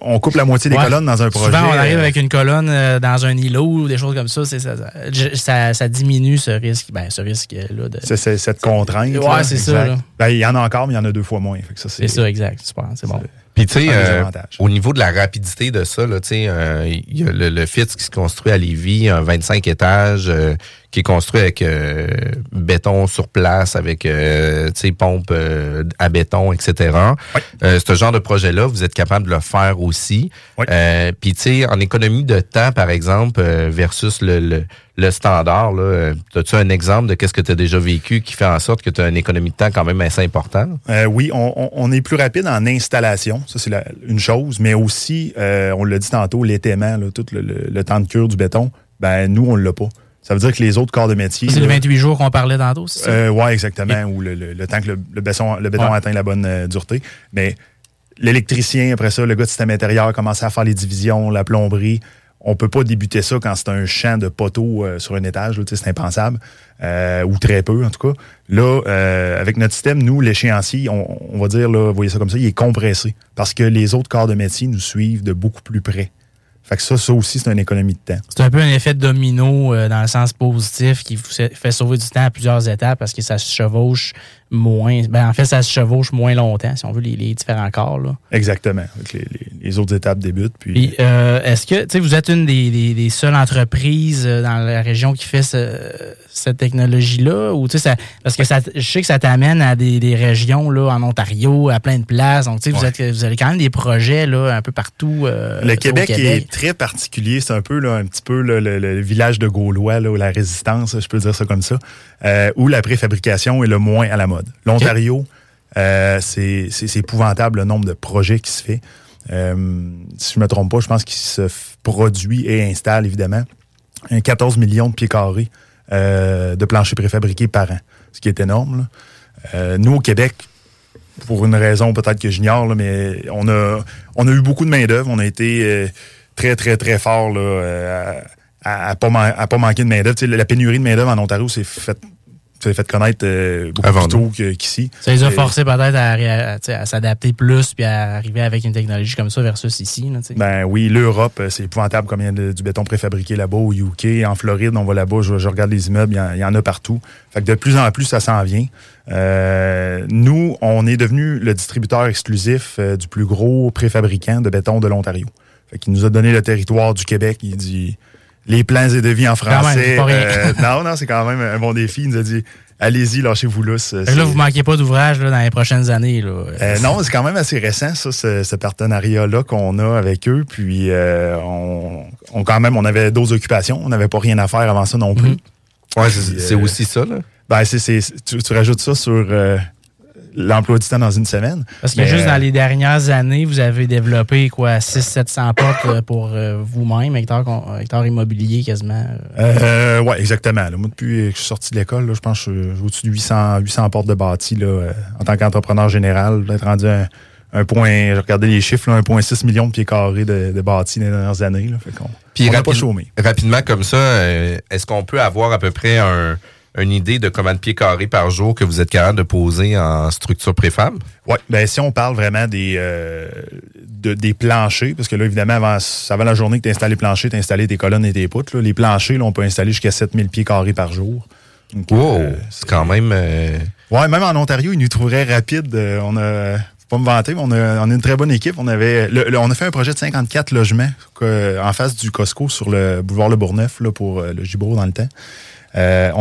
on coupe la moitié des Ouais. colonnes dans un projet. Souvent, on arrive avec une colonne euh, dans un îlot ou des choses comme ça. c'est Ça, ça, je- ça, ça diminue ce risque. Ben, ce risque-là. de- c'est- cette contrainte. Ouais, là, c'est ça. Ben, il y en a encore, mais il y en a deux fois moins. C'est ça, exact. C'est bon. Puis tu sais, euh, au niveau de la rapidité de ça, là, tu sais, euh, il y a le, le FITS qui se construit à Lévis, un 25 étages, euh, qui est construit avec euh, béton sur place, avec euh, tu sais, pompe euh, à béton, etc. Euh, ce genre de projet-là, vous êtes capable de le faire aussi. Oui. Puis tu sais, en économie de temps, par exemple, versus le, le, le standard, as-tu un exemple de qu'est-ce que tu as déjà vécu qui fait en sorte que tu as une économie de temps quand même assez importante? Oui, on, est plus rapide en installation, ça c'est une chose, mais aussi, on l'a dit tantôt, l'étaiement, là, tout le, le- temps de cure du béton, ben nous, on l'a pas. Ça veut dire que les autres corps de métier... C'est le là, 28 jours qu'on parlait tantôt, c'est ça? euh, ouais, exactement, ou le, le- le temps que le, le béton, le béton Ouais. atteint la bonne euh, dureté. Mais l'électricien, après ça, le gars de système intérieur commence à faire les divisions, la plomberie. On peut pas débuter ça quand c'est un champ de poteaux euh, sur un étage, c'est impensable, ou très peu en tout cas. Là, avec notre système, nous, l'échéancier, on, on va dire, là, vous voyez ça comme ça, il est compressé parce que les autres corps de métier nous suivent de beaucoup plus près. Fait que ça, ça aussi, c'est une économie de temps. C'est un peu un effet domino euh, dans le sens positif qui vous fait sauver du temps à plusieurs étapes parce que ça se chevauche moins. Ben, en fait, ça se chevauche moins longtemps, si on veut, les, les différents corps. Là. Exactement. Les, les- les autres étapes débutent. Puis, Puis, euh, est-ce que, vous êtes une des, des- des seules entreprises euh, dans la région qui fait ce- cette technologie-là? Ou, tu sais, ça, parce que ça, je sais que ça t'amène à des, des régions, là, en Ontario, à plein de places. Donc, vous, êtes, vous avez quand même des projets, là, un peu partout. euh, Le Québec, est très particulier. C'est un peu là, un petit peu là, le, le village de Gaulois, là, ou la résistance, je peux dire ça comme ça, euh, où la préfabrication est le moins à la mode. L'Ontario, euh, c'est épouvantable le nombre de projets qui se fait. Euh, si je me trompe pas, je pense qu'il se produit et installe évidemment un 14 millions de pieds carrés euh, de planchers préfabriqués par an, ce qui est énorme. nous, au Québec, pour une raison peut-être que j'ignore, mais on a, eu beaucoup de main-d'œuvre. On a été très, très, très fort euh, à, à, pas à pas manquer de main-d'œuvre. La pénurie de main-d'œuvre en Ontario s'est fait, s'est fait connaître euh, beaucoup Avant plus tôt qu'ici. Ça les a forcés peut-être à, tu s'adapter plus puis à arriver avec une technologie comme ça versus ici. Là, tu. Ben oui, l'Europe, euh, c'est épouvantable comme il y a de- du béton préfabriqué là-bas, au UK, en Floride, on va là-bas, je, je regarde les immeubles, il y en- il y, en a partout. Fait que de plus en plus, ça s'en vient. Euh, nous, on est devenu le distributeur exclusif euh, du plus gros préfabricant de béton de l'Ontario. Fait qu'il nous a donné le territoire du Québec. Il dit les plans et devis en français. c'est pas rien. euh, non, non, c'est quand même un bon défi. Il nous a dit allez-y, lâchez-vous lousse. Là, vous manquez pas d'ouvrage là, dans les prochaines années. Là. Euh, non, c'est quand même assez récent, ça, ce, ce partenariat-là qu'on a avec eux. Puis, euh, on, on- quand même, on avait d'autres occupations. On n'avait pas rien à faire avant ça non plus. Mhm. Ouais, c'est euh, aussi ça, là. Ben, c'est, c'est- tu, tu rajoutes ça sur euh, l'emploi du temps dans une semaine. Parce que Mais, juste euh, dans les dernières années, vous avez développé quoi 600-700 portes euh, pour euh, vous-même, Hector, con- Hector Immobilier quasiment. Euh, ouais, exactement. là. Moi, depuis que je suis sorti de l'école, là, je pense que je suis au-dessus de 800, 800 portes de bâtis là, euh, en tant qu'entrepreneur général. D'être rendu un, un point, j'ai regardé les chiffres, là, 1,6 million de pieds carrés de, de bâtis dans les dernières années. Là, fait qu'on Puis on n'a pas chômé. rapidement comme ça, euh, est-ce qu'on peut avoir à peu près un, une idée de combien de pieds carrés par jour que vous êtes capable de poser en structure préfab? Oui, ben si on parle vraiment des, euh, de, des planchers, parce que là, évidemment, avant, avant la journée que tu as installé les planchers, tu as installé tes colonnes et tes poutres. là. les planchers, là, on peut installer jusqu'à 7000 pieds carrés par jour. Donc, Wow! euh, c'est quand même. euh, Ouais, même en Ontario, ils nous trouveraient rapide. On a, faut pas me vanter, mais on a, on a une très bonne équipe. On avait, le- le- on a fait un projet de 54 logements que- en face du Costco sur le boulevard Le Bourgneuf là, pour le Gibro dans le temps. Euh, on-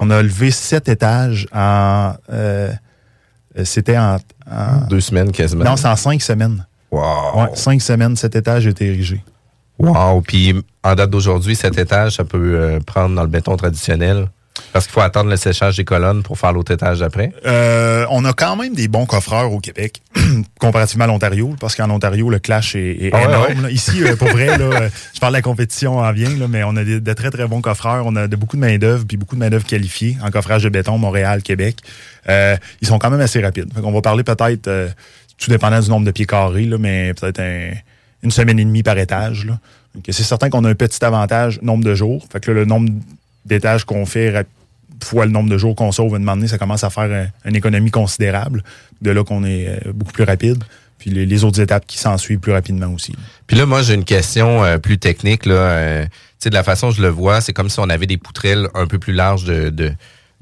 On a levé sept étages en. euh, C'était en, en- deux semaines quasiment. Non, c'est en cinq semaines. Wow! Ouais, cinq semaines, sept étages a été érigé. Wow! Puis en date d'aujourd'hui, cet étage, ça peut euh, prendre dans le béton traditionnel. Parce qu'il faut attendre le séchage des colonnes pour faire l'autre étage après. Euh, on a quand même des bons coffreurs au Québec, <clears throat> comparativement à l'Ontario, parce qu'en Ontario, le clash est, est Ah ouais, énorme. ouais. Ici, euh, pour vrai, là, euh, je parle de la compétition en vient, là, mais on a de très, très bons coffreurs. On a de, beaucoup de main-d'œuvre, puis beaucoup de main-d'œuvre qualifiée en coffrage de béton, Montréal, Québec. Euh, ils sont quand même assez rapides. on va parler peut-être, euh, tout dépendant du nombre de pieds carrés, là, mais peut-être un- une semaine et demie par étage. là. Donc, c'est certain qu'on a un petit avantage, nombre de jours. Fait que là, le nombre d'étages qu'on fait fois le nombre de jours qu'on sauve, à un moment ça commence à faire une économie considérable. De là qu'on est euh, beaucoup plus rapide. Puis les, autres étapes qui s'en suivent plus rapidement aussi. Puis là, moi, j'ai une question euh, plus technique. Là, Euh, de la façon dont je le vois, c'est comme si on avait des poutrelles un peu plus larges de, de,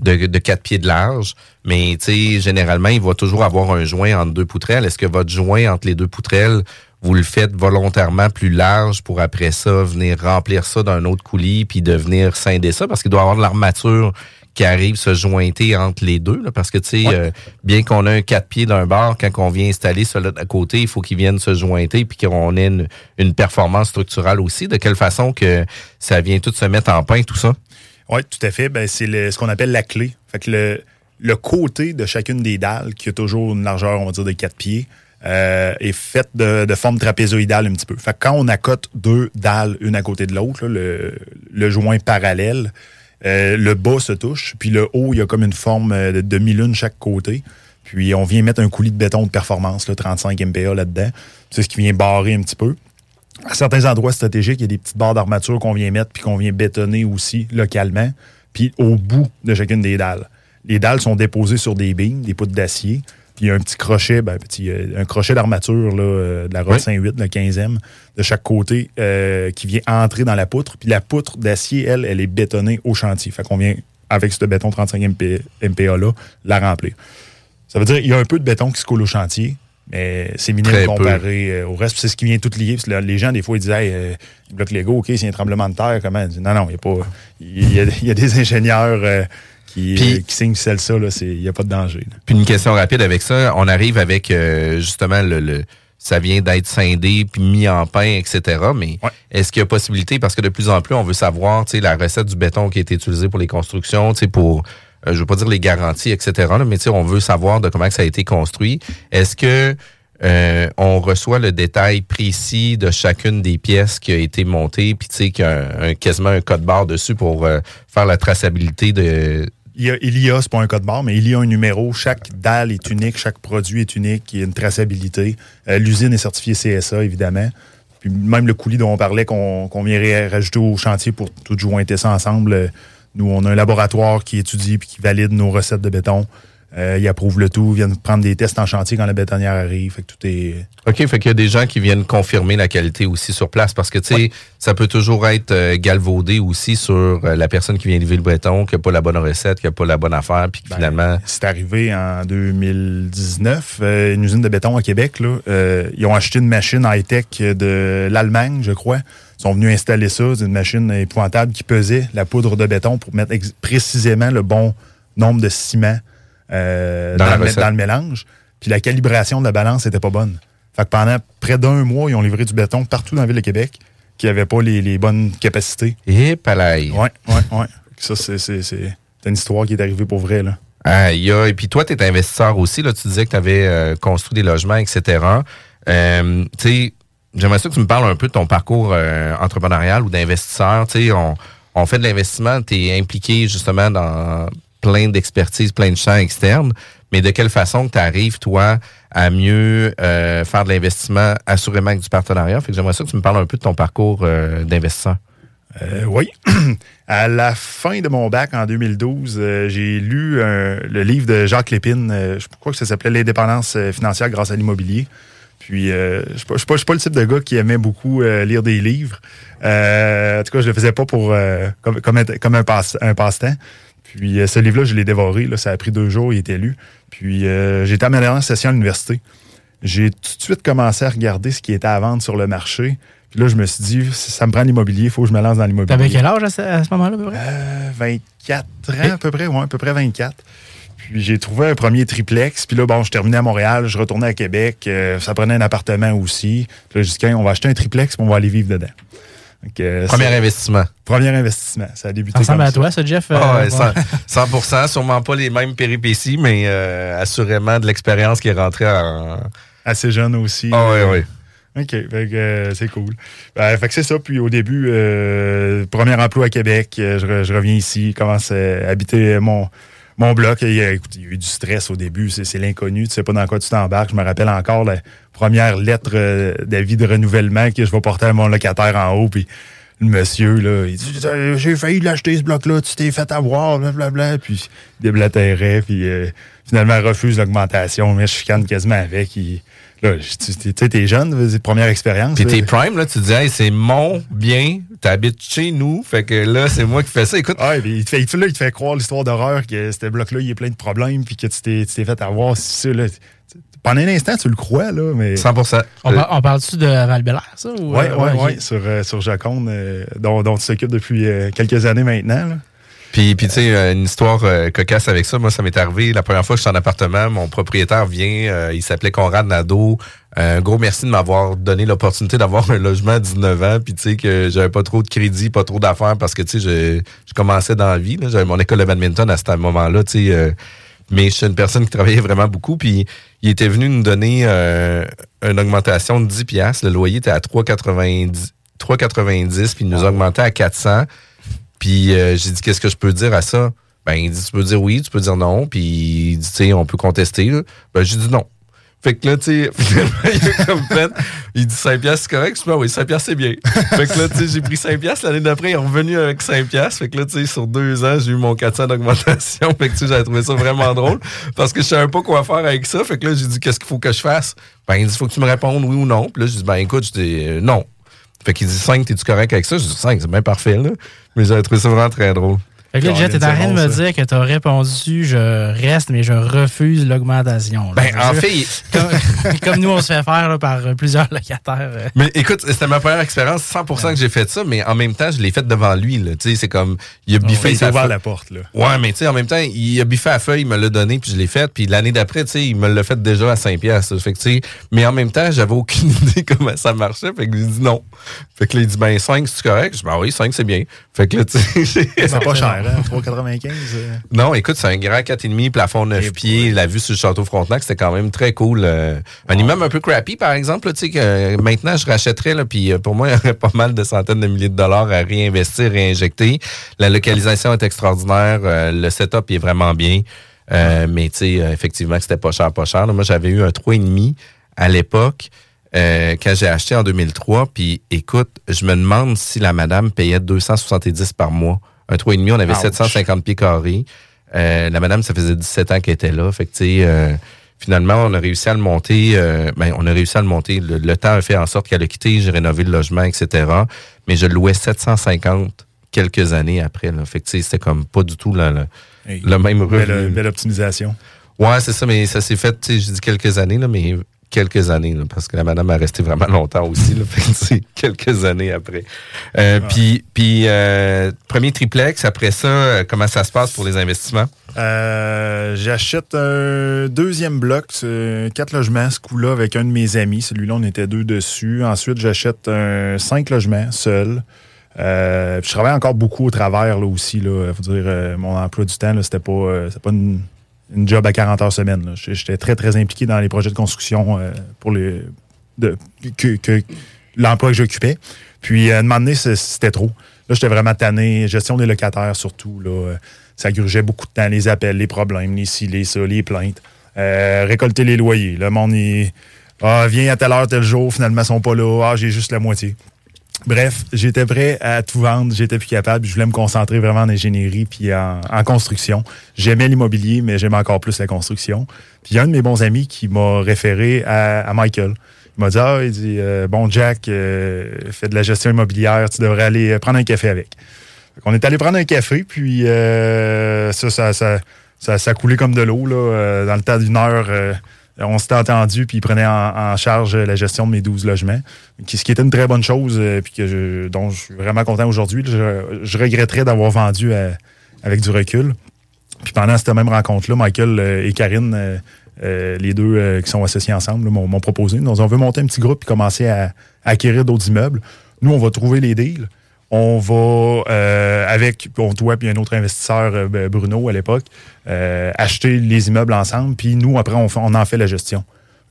de, de 4 pieds de large. Mais généralement, il va toujours avoir un joint entre deux poutrelles. Est-ce que votre joint entre les deux poutrelles, vous le faites volontairement plus large pour après ça venir remplir ça d'un autre coulis puis de venir scinder ça? Parce qu'il doit y avoir de l'armature qui arrive se jointer entre les deux. là, parce que, tu sais, Ouais. euh, bien qu'on ait un quatre pieds d'un bord, quand on vient installer celui à côté, il faut qu'ils viennent se jointer puis qu'on ait une, une performance structurale aussi. De quelle façon que ça vient tout se mettre en pain, tout ça? Oui, tout à fait. Ben, c'est le- ce qu'on appelle la clé. Fait que le, le côté de chacune des dalles, qui a toujours une largeur, on va dire, de 4 pieds, euh, est faite de, forme trapézoïdale un petit peu. Fait que quand on accote deux dalles, une à côté de l'autre, le joint parallèle, euh, le bas se touche, puis le haut, il y a comme une forme euh, de demi-lune chaque côté. Puis on vient mettre un coulis de béton de performance, là, 35 MPa là-dedans. C'est ce qui vient barrer un petit peu. À certains endroits stratégiques, il y a des petites barres d'armature qu'on vient mettre puis qu'on vient bétonner aussi localement. Puis au bout de chacune des dalles. Les dalles sont déposées sur des beams, des poutres d'acier. Puis il y a un petit crochet, ben, petit, un crochet d'armature là, euh, de la Oui. Rod 58, le 15e, de chaque côté, euh, qui vient entrer dans la poutre. Puis la poutre d'acier, elle, elle est bétonnée au chantier. Fait qu'on vient, avec ce béton 35 MP, MPA-là, la remplir. Ça veut dire qu'il y a un peu de béton qui se coule au chantier, mais c'est minime Très comparé euh, au reste. C'est ce qui vient tout lier. Parce que là, les gens, des fois, ils disent hey, euh, bloc Lego, OK, a un tremblement de terre, comment? Non, non, il n'y a pas. Il y a, y a des ingénieurs euh, qui, Puis- euh, qui signent celle-ça, là, c'est- il n'y a pas de danger. Puis une question rapide avec ça. On arrive avec euh, justement le, le- ça vient d'être scindé puis mis en pain, etc. Mais Ouais. est-ce qu'il y a possibilité, parce que de plus en plus, on veut savoir, tu sais, la recette du béton qui a été utilisée pour les constructions, tu sais, pour, euh, je veux pas dire les garanties, etc. là, mais tu sais, on veut savoir de comment que ça a été construit. Est-ce que euh, on reçoit le détail précis de chacune des pièces qui a été montée, puis tu sais, qu'il y a un, un- quasiment un code barre dessus pour euh, faire la traçabilité de, Il y a, il y c'est pas un code barre, mais il y a un numéro. Chaque dalle est unique, chaque produit est unique, il y a une traçabilité. Euh, L'usine est certifiée CSA, évidemment. Puis même le coulis dont on parlait, qu'on vient rajouter au chantier pour tout jointer ça ensemble, euh, nous, on a un laboratoire qui étudie puis qui valide nos recettes de béton. Euh, ils approuvent le tout, viennent prendre des tests en chantier quand la bétonnière arrive. Fait que tout est. OK, fait qu'il y a des gens qui viennent confirmer la qualité aussi sur place parce que, tu sais, ça peut toujours être euh, galvaudé aussi sur euh, la personne qui vient livrer le béton, qui n'a pas la bonne recette, qui n'a pas la bonne affaire, puis que finalement. C'est arrivé en 2019, euh, une usine de béton à Québec. Là, ils ont acheté une machine high-tech de l'Allemagne, je crois. Ils sont venus installer ça. C'est une machine épouvantable qui pesait la poudre de béton pour mettre précisément le bon nombre de ciment euh, Dans le, recette. dans le mélange. Puis la calibration de la balance n'était pas bonne. Fait que pendant près d'un mois, ils ont livré du béton partout dans la ville de Québec qui n'avait pas les, les bonnes capacités. Et palais. Ouais, ouais, ouais. Ça, c'est, c'est, c'est c'est une histoire qui est arrivée pour vrai. Là. Ah, il y a- et puis toi, tu es investisseur aussi. Là, tu disais que tu avais construit des logements, etc. Euh, tu sais, j'aimerais ça que tu me parles un peu de ton parcours euh, entrepreneurial ou d'investisseur. Tu sais, on, on fait de l'investissement, tu es impliqué justement dans plein d'expertises, plein de champs externes, mais de quelle façon tu arrives, toi, à mieux euh, faire de l'investissement assurément avec du partenariat? Fait que j'aimerais ça que tu me parles un peu de ton parcours euh, d'investisseur. Euh, oui. <clears throat> à la fin de mon bac en 2012, euh, j'ai lu le livre de Jacques Lépine. je crois que ça s'appelait L'indépendance financière grâce à l'immobilier. Puis, je ne suis pas, le type de gars qui aimait beaucoup lire des livres. En tout cas, je le faisais pas pour comme, un passe-temps. Puis, euh, ce livre-là, je l'ai dévoré. Là, ça a pris deux jours, il était lu. Puis, euh, j'étais à ma dernière session à l'université. J'ai tout de suite commencé à regarder ce qui était à vendre sur le marché. Puis là, je me suis dit, ça me prend l'immobilier, il faut que je me lance dans l'immobilier. T'avais quel âge à ce, moment-là, à peu près? Euh, 24 ans, à peu près, ouais, à peu près 24. Puis j'ai trouvé un premier triplex. Puis là, bon, je terminais à Montréal, je retournais à Québec. euh, ça prenait un appartement aussi. Puis là, j'ai dit, Tiens, on va acheter un triplex, puis on va aller vivre dedans. Donc, euh, Premier investissement. Premier investissement. Ça a débuté Ça ressemble comme à toi, ça, Jeff? Ah euh, ouais, cent- 100%, sûrement pas les mêmes péripéties, mais euh, assurément de l'expérience qui est rentrée en... Assez jeune aussi. Ah ouais, ouais. OK, euh, c'est cool. Ben, fait que c'est ça. Puis au début, euh, premier emploi à Québec, je, re- je reviens ici, commence à habiter mon, mon bloc. Et, euh, écoute, il y a eu du stress au début, c'est, l'inconnu, tu sais pas dans quoi tu t'embarques. Je me rappelle encore la première lettre euh, d'avis de renouvellement que je vais porter à mon locataire en haut. Puis le monsieur, là, il dit Euh, J'ai failli l'acheter ce bloc-là, tu t'es fait avoir, blablabla. Puis il déblatérait, puis euh, finalement il refuse l'augmentation. Mais je chicane quasiment avec. Il- là, tu sais, t'es jeune, c'est première expérience. Puis t'es prime, là, tu te dis, hey, c'est mon bien, t'habites chez nous, fait que là, c'est moi qui fais ça. Écoute, Ah, Ouais, puis il te fait, il te- là, il te fait croire l'histoire d'horreur que ce bloc-là, il est plein de problèmes, puis que tu t'es, tu t'es fait avoir. c'est ça, là. Pendant un instant, tu le crois, là, mais. 100%. On, par- on parle-tu de val ça? Ou, Ouais, ouais, ok. ouais, sur, euh, sur Jaconde, euh, dont, dont tu t'occupes depuis euh, quelques années maintenant. là. Puis, puis tu sais, euh, une histoire euh, cocasse avec ça. Moi, ça m'est arrivé la première fois que je suis en appartement. Mon propriétaire vient, euh, il s'appelait Conrad Nadeau. Euh, un gros merci de m'avoir donné l'opportunité d'avoir un logement à 19 ans. Puis, tu sais, que j'avais pas trop de crédit, pas trop d'affaires parce que, tu sais, je, je commençais dans la vie. J'avais mon école de badminton à ce moment-là, tu sais. euh, mais je suis une personne qui travaillait vraiment beaucoup. Puis, il était venu nous donner euh, une augmentation de 10 piastres. Le loyer était à 3,90 3,90 puis il nous a augmenté à 400. Puis euh, j'ai dit, qu'est-ce que je peux dire à ça? Ben, il dit, tu peux dire oui, tu peux dire non. Puis tu sais, on peut contester. là. Ben, j'ai dit non. Fait que là, tu sais, <laughs> finalement, il comme fait, il dit 5 piastres, c'est correct? Je dis, ben oui, 5 piastres, c'est bien. Fait que là, tu sais, j'ai pris 5 piastres. L'année d'après, il est revenu avec 5 piastres. Fait que là, tu sais, sur deux ans, j'ai eu mon 400 d'augmentation. Fait que, tu sais, j'avais trouvé ça vraiment drôle parce que je savais pas quoi faire avec ça. Fait que là, j'ai dit, qu'est-ce qu'il faut que je fasse? Ben, il dit, faut que tu me répondes oui ou non. Puis là, j'ai dit, ben, écoute, je dis, euh, non. Fait qu'il dit 5, t'es-tu correct avec ça? Je dis 5, c'est bien parfait, là. Mais j'avais trouvé ça vraiment très drôle. Fait que là, Jet, t'es en train de me ça. dire que t'as répondu je reste, mais je refuse l'augmentation. là. Ben, en fait, comme, <laughs> comme nous, on se fait faire là, par euh, plusieurs locataires. euh. Mais écoute, c'était ma première expérience, 100% que j'ai fait ça, mais en même temps, je l'ai fait devant lui. Là. Tu sais, c'est comme, il a biffé il sa t'a ouvert la porte, là. Ouais, mais tu sais, en même temps, il a biffé la feuille, il me l'a donné, puis je l'ai fait. Puis l'année d'après, tu sais, il me l'a fait déjà à 5 piastres. Fait que, tu sais, mais en même temps, j'avais aucune <laughs> idée comment ça marchait. Fait que j'ai dit non. Fait que là, il dit, ben 5, c'est correct? Je dis, ben oui, 5, c'est bien. Fait que là, tu sais, <laughs> C'est pas cher, hein? 3,95. euh. non, écoute, c'est un grand 4,5, plafond 9 Et pieds, la vue sur le château Frontenac, c'était quand même très cool. euh, un immeuble un peu crappy, par exemple, tu sais, que euh, maintenant, je rachèterais, là, puis pour moi, <laughs> il y aurait pas mal de centaines de milliers de dollars à réinvestir, réinjecter. La localisation est extraordinaire, euh, le setup est vraiment bien, euh, mais tu sais, effectivement, c'était pas cher, pas cher. là. moi, j'avais eu un 3,5 à l'époque. euh, quand j'ai acheté en 2003, puis écoute, je me demande si la madame payait 270 par mois. Un 3,5, on avait Ouch. 750 pieds carrés. Euh, la madame, ça faisait 17 ans qu'elle était là. Fait que, tu sais, euh, finalement, on a réussi à le monter. euh, ben, on a réussi à le monter. Le, le temps a fait en sorte qu'elle a quitté, j'ai rénové le logement, etc. Mais je louais 750 quelques années après. Là. Fait que, tu sais, c'était comme pas du tout le, le, Hey, le même revenu. Belle, belle optimisation. Ouais, c'est ça, mais ça s'est fait, tu sais, je dis quelques années, là, mais quelques années, là, parce que la madame a resté vraiment longtemps aussi, là, <laughs> fait que c'est quelques années après. Euh, Puis, puis euh, premier triplex, après ça, euh, comment ça se passe pour les investissements? Euh, J'achète un deuxième bloc, quatre logements, ce coup-là, avec un de mes amis. Celui-là, on était deux dessus. Ensuite, j'achète un cinq logements seul. Je travaille encore beaucoup au travers là aussi. Là. Faut dire, mon emploi du temps, c'était pas, pas une, une job à 40 heures semaine. J'étais très, très impliqué dans les projets de construction euh, pour que, l'emploi que j'occupais. Puis, à un moment donné, c'était trop. Là, j'étais vraiment tanné. Gestion des locataires, surtout. Là, Euh, ça grugeait beaucoup de temps. Les appels, les problèmes, les ci, les ça, les plaintes. Euh, récolter les loyers. Le monde, il... Ah, viens à telle heure, tel jour. Finalement, ils sont pas là. Ah, j'ai juste la moitié. Bref, j'étais prêt à tout vendre, j'étais plus capable, je voulais me concentrer vraiment en ingénierie puis en, construction. J'aimais l'immobilier, mais j'aimais encore plus la construction. Puis il y a un de mes bons amis qui m'a référé à, Michael. Il m'a dit Ah, euh, Bon, Jack, euh, fait de la gestion immobilière, tu devrais aller euh, prendre un café avec. On est allé prendre un café, puis ça, ça, ça, coulait comme de l'eau. dans le temps d'une heure, on s'était entendu, puis il prenait en, charge la gestion de mes 12 logements, ce qui était une très bonne chose, euh, puis que je, dont je suis vraiment content aujourd'hui. Je, regretterais d'avoir vendu à- avec du recul. Puis pendant cette même rencontre-là, Michael euh, et Karine, euh, euh, les deux euh, qui sont associés ensemble, m'ont proposé. Nous, on veut monter un petit groupe et commencer à acquérir d'autres immeubles. Nous, on va trouver les deals. On va, euh, avec bon, toi et un autre investisseur, euh, ben, Bruno, à l'époque, euh, acheter les immeubles ensemble. Puis nous, après, on, fait- on en fait la gestion.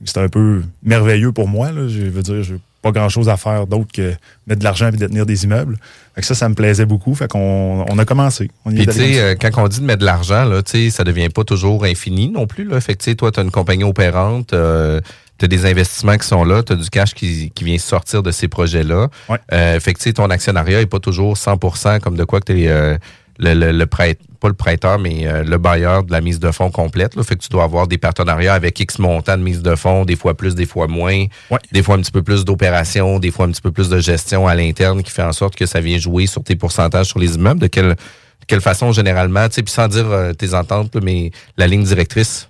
C'est un peu merveilleux pour moi. Là. Je veux dire, j'ai pas grand-chose à faire d'autre que mettre de l'argent et détenir des immeubles. Fait que ça, ça me plaisait beaucoup. Fait qu'on on a commencé. On y Puis, tu sais, quand on dit de mettre de l'argent, là, tu sais, ça devient pas toujours infini non plus. Là. Fait que, tu sais, toi, tu as une compagnie opérante, euh, tu as des investissements qui sont là, tu as du cash qui, qui vient sortir de ces projets-là. Ouais. Euh, fait que, ton actionnariat est pas toujours 100% comme de quoi que tu es le, le, le prête, pas le prêteur, mais euh, le bailleur de la mise de fonds complète. Là. Fait que tu dois avoir des partenariats avec X montant de mise de fonds, des fois plus, des fois moins, Ouais. des fois un petit peu plus d'opérations, des fois un petit peu plus de gestion à l'interne qui fait en sorte que ça vient jouer sur tes pourcentages sur les immeubles. De quelle, de quelle façon généralement, tu sais, puis sans dire euh, tes ententes, là, mais la ligne directrice.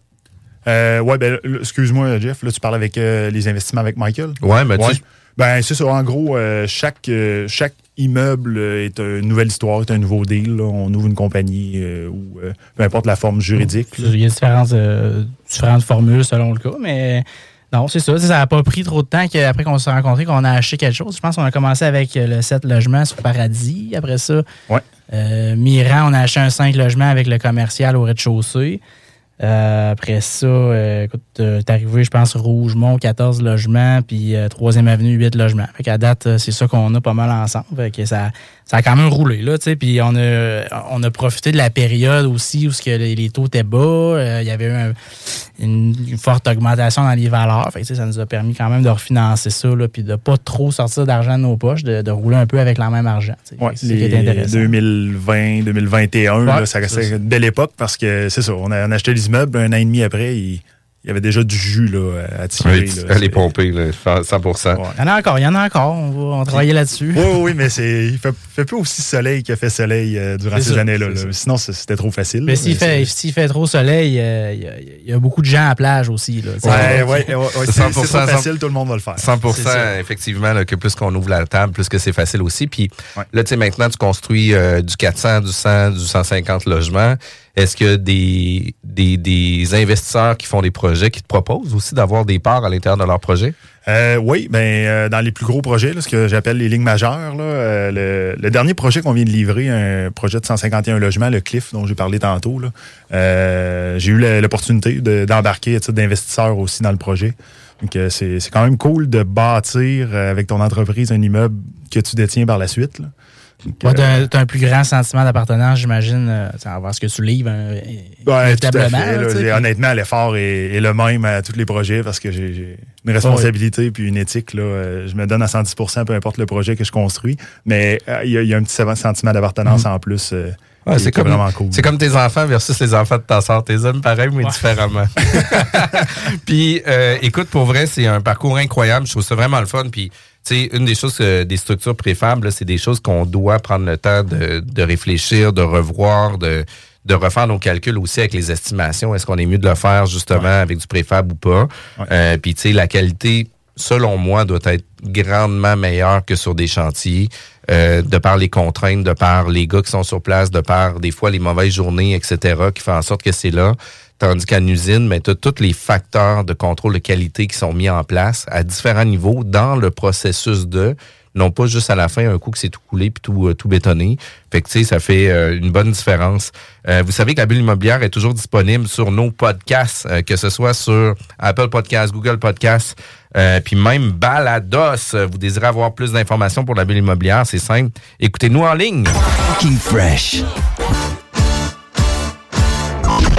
Euh, ouais, ben, excuse-moi, Jeff, là, tu parles avec euh, les investissements avec Michael? Ouais, mais tu Ouais. sais, Ben, c'est ça. En gros, euh, chaque, euh, chaque immeuble est une nouvelle histoire, est un nouveau deal. là. On ouvre une compagnie euh, ou euh, peu importe la forme juridique. Il y a différentes, euh, différentes formules selon le cas, mais non, c'est ça. Tu Ça n'a pas pris trop de temps qu'après qu'on s'est rencontrés, qu'on a acheté quelque chose. Je pense qu'on a commencé avec le 7 logements sur Paradis. Après ça, Ouais. euh, Miran, on a acheté un 5 logements avec le commercial au rez-de-chaussée. Euh, après ça, euh, écoute, euh, t'es arrivé, je pense, Rougemont, 14 logements, puis euh, 3e Avenue, 8 logements. Fait qu'à date, euh, c'est ça qu'on a pas mal ensemble. Fait que ça, ça a quand même roulé, là, tu sais. Puis on a, on a profité de la période aussi où ce que les, taux étaient bas. Euh, Il y avait eu un- une, une forte augmentation dans les valeurs. Fait que, tu sais, ça nous a permis quand même de refinancer ça, là, puis de pas trop sortir d'argent de nos poches, de, de rouler un peu avec le même argent. tu sais. Ouais, c'est ça qui est les intéressant. 2020, 2021, là, ça restait de l'époque parce que c'est ça. On a, on a acheté les immeubles un an et demi après. Il, il y avait déjà du jus là, à tirer. oui, là. elle est pompée, là, 100 Ouais. Il y en a encore, il y en a encore. On va on va travailler là-dessus. Oui, oui, oui, mais c'est, il fait, fait peu aussi soleil qu'il a fait soleil euh, durant ces années-là. Sinon, c'était trop facile. Mais s'il fait, fait trop soleil, euh, il y, a- il y a beaucoup de gens à la plage aussi. Sais. Ouais, ouais, c'est, c'est 100%, trop facile, tout le monde va le faire. 100 C'est ça. effectivement, là, que plus qu'on ouvre la table, plus que c'est facile aussi. Puis Ouais. là, tu sais, maintenant, tu construis euh, du 400, du 100, du 150 logements. Est-ce que des, des, des investisseurs qui font des projets qui te proposent aussi d'avoir des parts à l'intérieur de leur projet? Euh, oui, ben, euh, dans les plus gros projets, ce que j'appelle les lignes majeures, euh, le, dernier projet qu'on vient de livrer, un projet de 151 logements, le Cliff, dont j'ai parlé tantôt, j'ai eu l'opportunité de- d'embarquer à titre d'investisseur aussi dans le projet. Donc, c'est quand même cool de bâtir avec ton entreprise un immeuble que tu détiens par la suite. Ouais, euh, t'as, t'as un plus grand sentiment d'appartenance, j'imagine, euh, tu voir ce que tu livres. hein, Ouais, tout à inévitablement, fait. là, là. tu sais, puis- Honnêtement, l'effort est, est le même à tous les projets parce que j'ai une responsabilité puis une éthique. Là. Euh, Je me donne à 110% peu importe le projet que je construis. Mais euh, il y, a- il y a un petit sentiment d'appartenance Mm-hmm. en plus euh, Ouais, qui- c'est comme, vraiment cool. c'est comme tes enfants versus les enfants de ta soeur. Tes hommes pareil, mais différemment. <laughs> Puis, euh, écoute, pour vrai, c'est un parcours incroyable. Je trouve ça vraiment le fun. Puis, tu sais, une des choses, euh, des structures préfables, c'est des choses qu'on doit prendre le temps de, de réfléchir, de revoir, de, de refaire nos calculs aussi avec les estimations. Est-ce qu'on est mieux de le faire justement avec du préfab ou pas? Euh, Puis, tu sais, la qualité, selon moi, doit être grandement meilleure que sur des chantiers, euh, de par les contraintes, de par les gars qui sont sur place, de par des fois les mauvaises journées, etc., qui font en sorte que c'est là. Tandis qu'en usine, mais tu as tous les facteurs de contrôle de qualité qui sont mis en place à différents niveaux dans le processus de, non pas juste à la fin, un coup que c'est tout coulé puis tout, euh, tout bétonné. Fait que, tu sais, ça fait euh, une bonne différence. Euh, vous savez que la bulle immobilière est toujours disponible sur nos podcasts, euh, que ce soit sur Apple Podcasts, Google Podcasts, puis même Balados. Vous désirez avoir plus d'informations pour la bulle immobilière, c'est simple. Écoutez-nous en ligne. Fresh.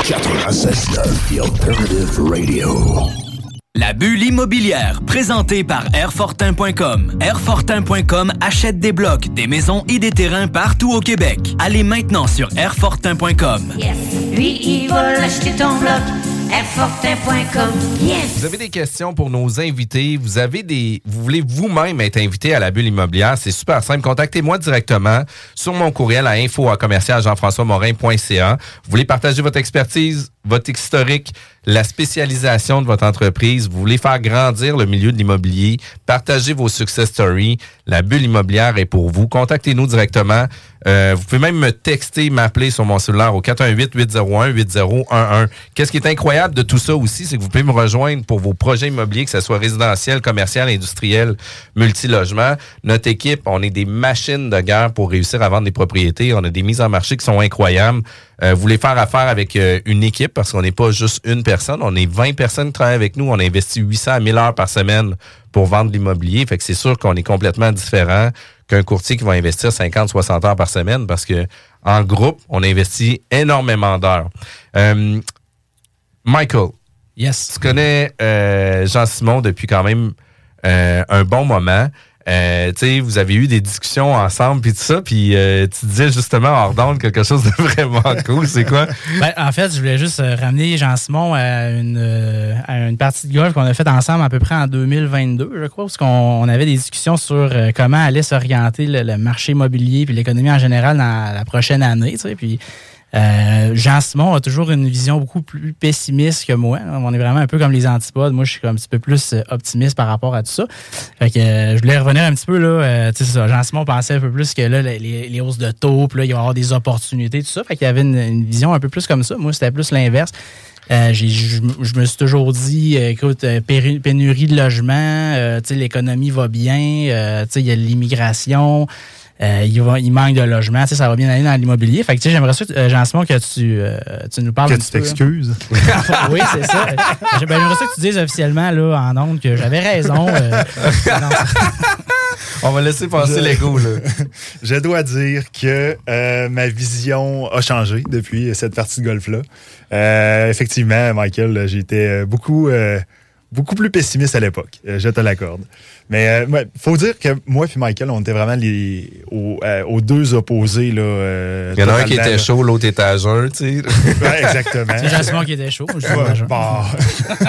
96.9, The Alternative Radio. La bulle immobilière, présentée par Airfortin.com. Airfortin.com achète des blocs, des maisons et des terrains partout au Québec. Allez maintenant sur Airfortin.com. Lui, il va l'acheter ton bloc. Vous avez des questions pour nos invités, vous avez des voulez vous-même être invité à la bulle immobilière, c'est super simple, contactez-moi directement sur mon courriel à info à commercial jean-françois-morin.ca. Vous voulez partager votre expertise, votre historique, la spécialisation de votre entreprise, vous voulez faire grandir le milieu de l'immobilier, partagez vos success stories, la bulle immobilière est pour vous. Contactez-nous directement. Euh, vous pouvez même me texter, m'appeler sur mon cellulaire au 418-801-8011. Qu'est-ce qui est incroyable de tout ça aussi, c'est que vous pouvez me rejoindre pour vos projets immobiliers, que ce soit résidentiel, commercial, industriel, multilogement. Notre équipe, on est des machines de guerre pour réussir à vendre des propriétés. On a des mises en marché qui sont incroyables. Euh, vous voulez faire affaire avec euh, une équipe parce qu'on n'est pas juste une personne. On est 20 personnes qui travaillent avec nous. On investit 800 à 1000 heures par semaine pour vendre l'immobilier. Fait que c'est sûr qu'on est complètement différent qu'un courtier qui va investir 50, 60 heures par semaine parce que en groupe, on investit énormément d'heures. Euh, Michael. Yes. Tu connais euh, Jean-Simon depuis quand même euh, un bon moment. Euh, vous avez eu des discussions ensemble puis tout ça, puis euh, tu disais justement hors d'onde quelque chose de <laughs> vraiment cool. C'est quoi? Ben, en fait, je voulais juste euh, ramener Jean-Simon à une, à une partie de golf qu'on a faite ensemble à peu près en 2022, je crois, parce qu'on on avait des discussions sur comment allait s'orienter le, marché immobilier puis l'économie en général dans la prochaine année. Puis euh, Jean-Simon a toujours une vision beaucoup plus pessimiste que moi. On est vraiment un peu comme les antipodes. Moi, je suis un petit peu plus euh, optimiste par rapport à tout ça. Fait que euh, je voulais revenir un petit peu là. euh. Jean-Simon pensait un peu plus que là, les, hausses de taux, puis là, il va y avoir des opportunités, tout ça. Fait qu'il y avait une, vision un peu plus comme ça. Moi, c'était plus l'inverse. Euh, je me- suis toujours dit, écoute, pénurie de logement, l'économie va bien, il y a l'immigration, euh, il, va- il manque de logement, tu sais, ça va bien aller dans l'immobilier. Fait que, tu sais, j'aimerais ça, euh, Jean-Simon, que tu, euh, tu nous parles Que un tu petit peu, hein. t'excuses. <laughs> oui, c'est ça. Ben, J'aimerais ça que tu dises officiellement, là, en ondes, que j'avais raison. euh, non, <laughs> On va laisser passer l'ego, là. <laughs> Je dois dire que euh, ma vision a changé depuis cette partie de golf-là. Euh, effectivement, Michael, j'étais beaucoup, euh, beaucoup plus pessimiste à l'époque. Je te l'accorde. Mais euh, ouais, faut dire que moi et Michael, on était vraiment les, aux, euh, aux deux opposés. Là, euh, Il y en a un qui était là. chaud, l'autre était à jeun, tu sais. <laughs> Ouais, exactement. C'est Jean-Simon qui était chaud. Je Ouais, bon. <laughs>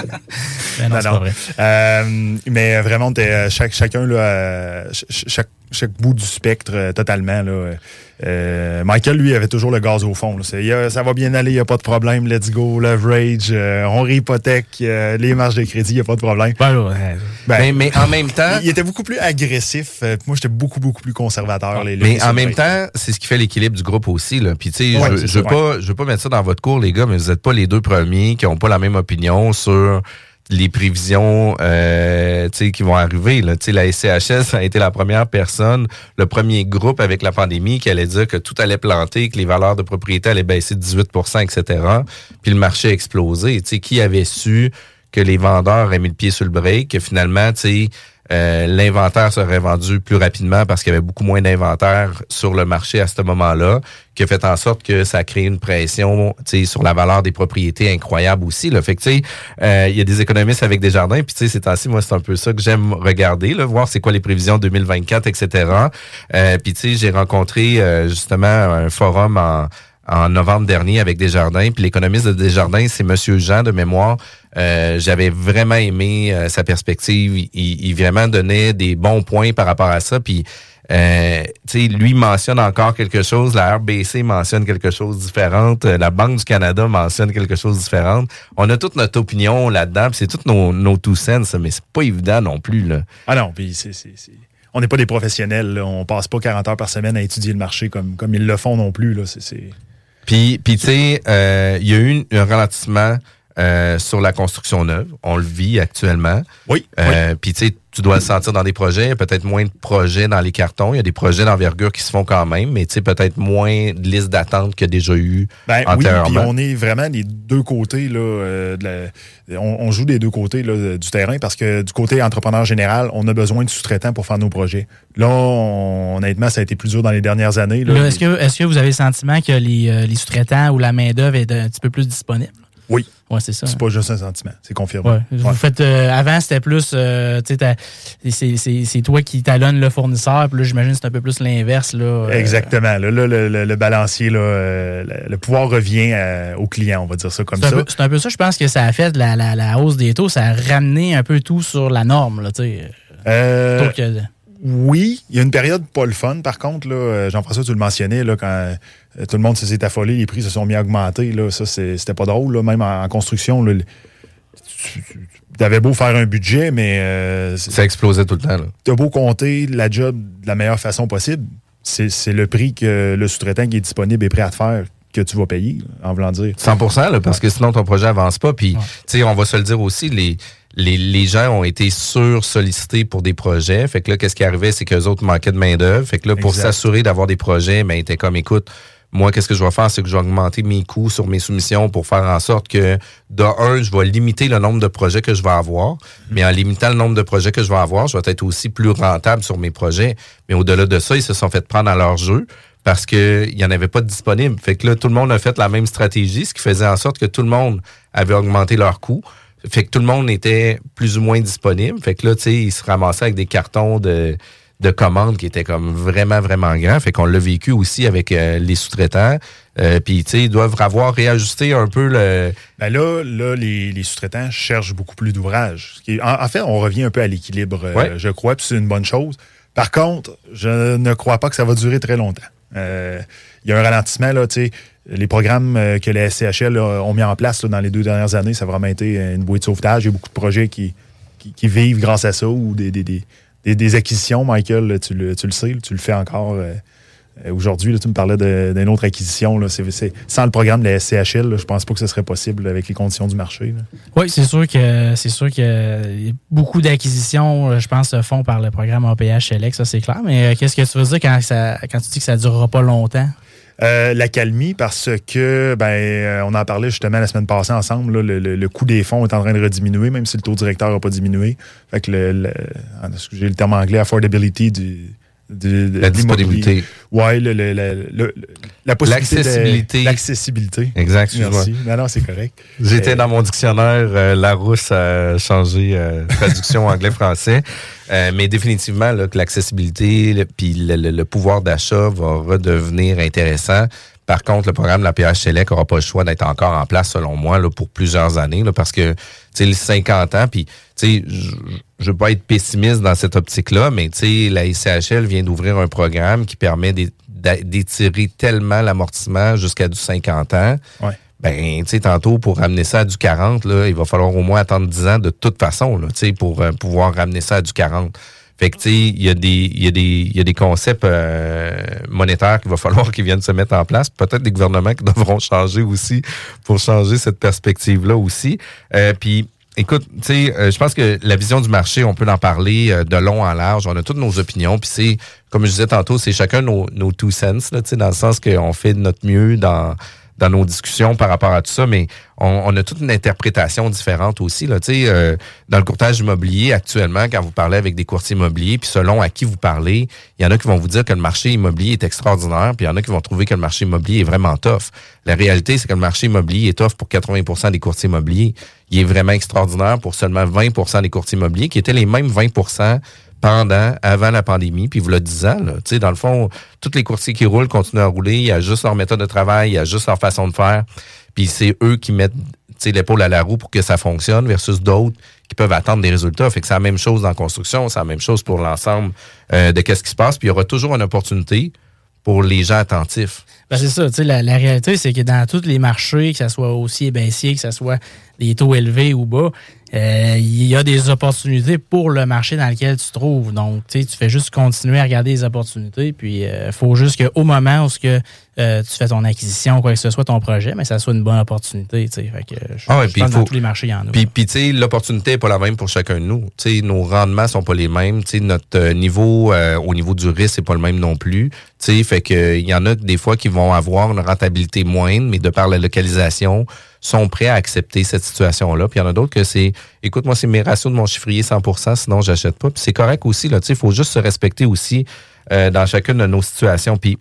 Ben non, c'est pas vrai. Euh, mais vraiment, on était, euh, chaque, chacun, là, ch- ch- chaque, chaque bout du spectre, euh, totalement. Là, Euh, Michael, lui, avait toujours le gaz au fond. là. Ça va bien aller, il n'y a pas de problème, let's go, leverage, euh, on réhypothèque, euh, les marges de crédit, il n'y a pas de problème. Ben, mais, mais en même temps. Il, il était beaucoup plus agressif. euh, moi, j'étais beaucoup, beaucoup plus conservateur. les- les Mais en même temps, c'est ce qui fait l'équilibre du groupe aussi. Là. Puis tu sais, Ouais, je, je veux pas, je veux pas mettre ça dans votre cours, les gars, mais vous n'êtes pas les deux premiers qui n'ont pas la même opinion sur les prévisions euh, tu sais, qui vont arriver. Là. Tu sais, La SCHS a été la première personne, le premier groupe avec la pandémie qui allait dire que tout allait planter, que les valeurs de propriété allaient baisser de 18% etc. Puis le marché a explosé. Tu sais, Qui avait su que les vendeurs auraient mis le pied sur le break, que finalement, tu sais, euh, l'inventaire serait vendu plus rapidement parce qu'il y avait beaucoup moins d'inventaire sur le marché à ce moment-là, qui a fait en sorte que ça a créé une pression sur la valeur des propriétés incroyable aussi. Là. Fait que, euh, il y a des économistes avec des jardins, puis ces temps-ci, moi, c'est un peu ça que j'aime regarder, là, voir c'est quoi les prévisions 2024, etc. Euh, puis j'ai rencontré euh, justement un forum en en novembre dernier avec Desjardins. Puis l'économiste de Desjardins, c'est Monsieur Jean de mémoire. Euh, J'avais vraiment aimé euh, sa perspective. Il, il, vraiment donnait des bons points par rapport à ça. Puis euh, lui mentionne encore quelque chose, la RBC mentionne quelque chose de différent, la Banque du Canada mentionne quelque chose de différent. On a toute notre opinion là-dedans, c'est toutes nos, nos two cents, mais c'est pas évident non plus. Là. Ah non, puis c'est on n'est pas des professionnels. Là. On passe pas 40 heures par semaine à étudier le marché comme, comme ils le font non plus. Là. Puis, puis tu sais, euh, il y a eu un ralentissement euh, sur la construction neuve. On le vit actuellement. Oui. Euh, Puis tu sais, tu dois le sentir dans des projets. Il y a peut-être moins de projets dans les cartons. Il y a des projets d'envergure qui se font quand même, mais tu sais, peut-être moins de listes d'attente qu'il y a déjà eu ben, Oui, puis on est vraiment des deux côtés. Là, euh, de la, on, joue des deux côtés là, du terrain parce que du côté entrepreneur général, on a besoin de sous-traitants pour faire nos projets. Là, honnêtement, ça a été plus dur dans les dernières années. Là, est-ce, que, est-ce que vous avez le sentiment que les, euh, les sous-traitants ou la main-d'œuvre est un petit peu plus disponible? Oui. Ouais, c'est ça. C'est pas juste un sentiment, c'est confirmé. Vous faites euh, avant c'était plus euh, c'est toi qui talonnes le fournisseur, puis là j'imagine c'est un peu plus l'inverse là. Euh. Exactement. Là, le, le, balancier là, le, pouvoir revient au client, on va dire ça comme ça. C'est un peu ça, je pense que ça a fait la, la, la, hausse des taux, ça a ramené un peu tout sur la norme là, tu sais. Oui, il y a une période pas le fun, par contre, là, Jean-François, tu le mentionnais, là, quand euh, tout le monde s'est affolé, les prix se sont mis à augmenter. Là. Ça, c'était pas drôle. Même en, construction, tu avais beau faire un budget, mais. Euh, ça explosait tout le temps. Tu as beau compter la job de la meilleure façon possible. C'est le prix que le sous-traitant qui est disponible est prêt à te faire que tu vas payer, en voulant dire. 100% parce que sinon ton projet avance pas. Puis, on va se le dire aussi, les, les, gens ont été sur-sollicités pour des projets. Fait que là, qu'est-ce qui arrivait, c'est qu'eux autres manquaient de main-d'œuvre. Fait que là, pour s'assurer d'avoir des projets, ben, ils étaient comme, écoute, moi, qu'est-ce que je vais faire, c'est que je vais augmenter mes coûts sur mes soumissions pour faire en sorte que, de un, je vais limiter le nombre de projets que je vais avoir, mais en limitant le nombre de projets que je vais avoir, je vais être aussi plus rentable sur mes projets. Mais au-delà de ça, ils se sont fait prendre à leur jeu parce qu'il n'y en avait pas de disponible. Fait que là, tout le monde a fait la même stratégie, ce qui faisait en sorte que tout le monde avait augmenté leurs coûts. Fait que tout le monde était plus ou moins disponible. Fait que là, tu sais, ils se ramassaient avec des cartons de de commandes qui étaient comme vraiment, vraiment grands. Fait qu'on l'a vécu aussi avec euh, les sous-traitants. Euh, Puis, tu sais, ils doivent avoir réajusté un peu le... Ben là, là les, les sous-traitants cherchent beaucoup plus d'ouvrages. En, en, fait, on revient un peu à l'équilibre, euh, je crois, puis c'est une bonne chose. Par contre, je ne crois pas que ça va durer très longtemps. Il y a un ralentissement, là, tu sais, les programmes que les SCHL ont mis en place là, dans les deux dernières années, ça a vraiment été une bouée de sauvetage. Il y a beaucoup de projets qui, vivent grâce à ça ou des, acquisitions, Michael, tu le, sais, tu le fais encore. Euh, euh, aujourd'hui, tu me parlais d'une autre acquisition. Là, sans le programme de la SCHL, je pense pas que ce serait possible avec les conditions du marché. Oui, c'est sûr que c'est sûr que beaucoup d'acquisitions, je pense, se font par le programme APH Select, ça c'est clair. Mais euh, qu'est-ce que tu veux dire quand, ça, quand tu dis que ça ne durera pas longtemps? Euh, la calmie parce que ben euh, on en parlait justement la semaine passée ensemble. le, coût des fonds est en train de rediminuer, même si le taux directeur n'a pas diminué. Fait que le, j'ai le terme anglais affordability du la disponibilité. Oui, le, le, la possibilité. L'accessibilité. L'accessibilité. Exact, Merci. Non, non, c'est correct. J'étais euh, dans mon dictionnaire, euh, Larousse a changé euh, traduction <laughs> anglais-français. mais définitivement, là, que l'accessibilité puis le, pouvoir d'achat va redevenir intéressant. Par contre, le programme de la PH Select n'aura pas le choix d'être encore en place, selon moi, là, pour plusieurs années, là, parce que, tu sais, les 50 ans, puis, tu sais, je veux pas être pessimiste dans cette optique-là, mais, tu sais, la ICHL vient d'ouvrir un programme qui permet d'étirer tellement l'amortissement jusqu'à du 50 ans. Ouais. Ben, tu sais, tantôt, pour ramener ça à du 40, là, il va falloir au moins attendre 10 ans de toute façon, là, tu sais, pour euh, pouvoir ramener ça à du 40. Fait que, tu sais, il y, a des, y, a des, y a des concepts euh, monétaires qu'il va falloir <laughs> qu'ils viennent se mettre en place. Peut-être des gouvernements qui devront changer aussi pour changer cette perspective-là aussi. Euh, puis, écoute, tu sais, euh, je pense que la vision du marché, on peut en parler de long en large. On a toutes nos opinions. Puis c'est, comme je disais tantôt, c'est chacun nos, nos two cents, là, dans le sens qu'on fait de notre mieux dans dans nos discussions par rapport à tout ça, mais on, a toute une interprétation différente aussi. Là. Euh, dans le courtage immobilier, actuellement, quand vous parlez avec des courtiers immobiliers, puis selon à qui vous parlez, il y en a qui vont vous dire que le marché immobilier est extraordinaire, puis il y en a qui vont trouver que le marché immobilier est vraiment tough. La réalité, c'est que le marché immobilier est tough pour 80% des courtiers immobiliers. Il est vraiment extraordinaire pour seulement 20% des courtiers immobiliers, qui étaient les mêmes 20 pendant, avant la pandémie, puis vous le disant, là, tu sais, dans le fond, tous les courtiers qui roulent continuent à rouler, il y a juste leur méthode de travail, il y a juste leur façon de faire, puis c'est eux qui mettent l'épaule à la roue pour que ça fonctionne versus d'autres qui peuvent attendre des résultats. Fait que c'est la même chose dans construction, c'est la même chose pour l'ensemble euh, de qu'est-ce qui se passe, puis il y aura toujours une opportunité pour les gens attentifs. Ben c'est ça, tu sais, la, la, réalité, c'est que dans tous les marchés, que ce soit haussier, baissier, que ce soit des taux élevés ou bas, euh, il y a des opportunités pour le marché dans lequel tu te trouves. Donc, tu fais juste continuer à regarder les opportunités. Puis, il euh, faut juste qu'au moment où ce euh, tu fais ton acquisition, quoi que ce soit, ton projet, mais ça soit une bonne opportunité. Tu sais, fait que je, ah ouais, je pense faut, dans tous les marchés, il y en a. Puis, puis tu sais, l'opportunité n'est pas la même pour chacun de nous. Tu sais, nos rendements sont pas les mêmes. Tu sais, notre niveau au niveau du risque, c'est pas le même non plus. Tu sais, fait que il y en a des fois qui vont avoir une rentabilité moindre, mais de par la localisation, sont prêts à accepter cette situation-là. Puis il y en a d'autres que c'est, écoute, moi, c'est mes ratios de mon chiffrier 100 sinon j'achète pas. Puis c'est correct aussi, là, tu sais, il faut juste se respecter aussi euh, dans chacune de nos situations. Puis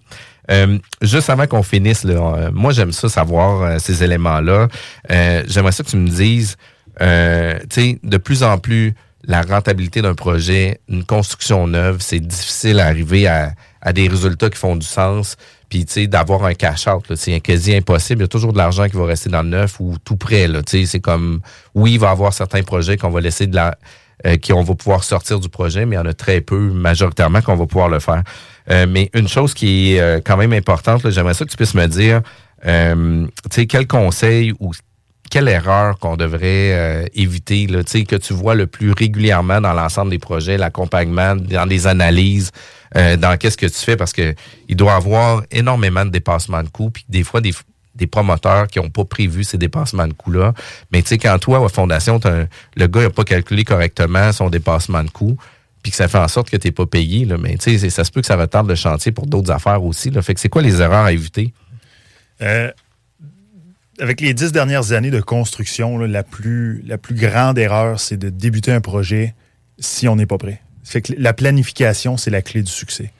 euh, juste avant qu'on finisse, là, euh, moi, j'aime ça, savoir ces éléments-là. J'aimerais ça que tu me dises, tu sais, de plus en plus, la rentabilité d'un projet, une construction neuve, c'est difficile à arriver à, à des résultats qui font du sens. Puis, tu sais, d'avoir un cash-out, c'est quasi impossible. Il y a toujours de l'argent qui va rester dans le neuf ou tout près, là. Tu sais, c'est comme, oui, il va y avoir certains projets qu'on va laisser de la, euh, qu'on va pouvoir sortir du projet, mais il y en a très peu, majoritairement, qu'on va pouvoir le faire. Euh, mais une chose qui est euh, quand même importante, j'aimerais ça que tu puisses me dire, tu sais, quel conseil ou quelle erreur qu'on devrait éviter, là, que tu vois le plus régulièrement dans l'ensemble des projets, l'accompagnement, dans les analyses, euh, dans qu'est-ce que tu fais? Parce que il doit avoir énormément de dépassements de coûts puis des fois des des promoteurs qui n'ont pas prévu ces dépassements de coûts-là. Mais tu sais, quand toi, à Fondation, le gars n'a pas calculé correctement son dépassement de coûts, puis que ça fait en sorte que tu n'es pas payé, là, mais tu sais, ça se peut que ça retarde le chantier pour d'autres affaires aussi. Là. Fait que c'est quoi les erreurs à éviter? Euh, avec les dix dernières années de construction, la, plus, la plus grande erreur, c'est de débuter un projet si on n'est pas prêt. Fait que la planification, c'est la clé du succès.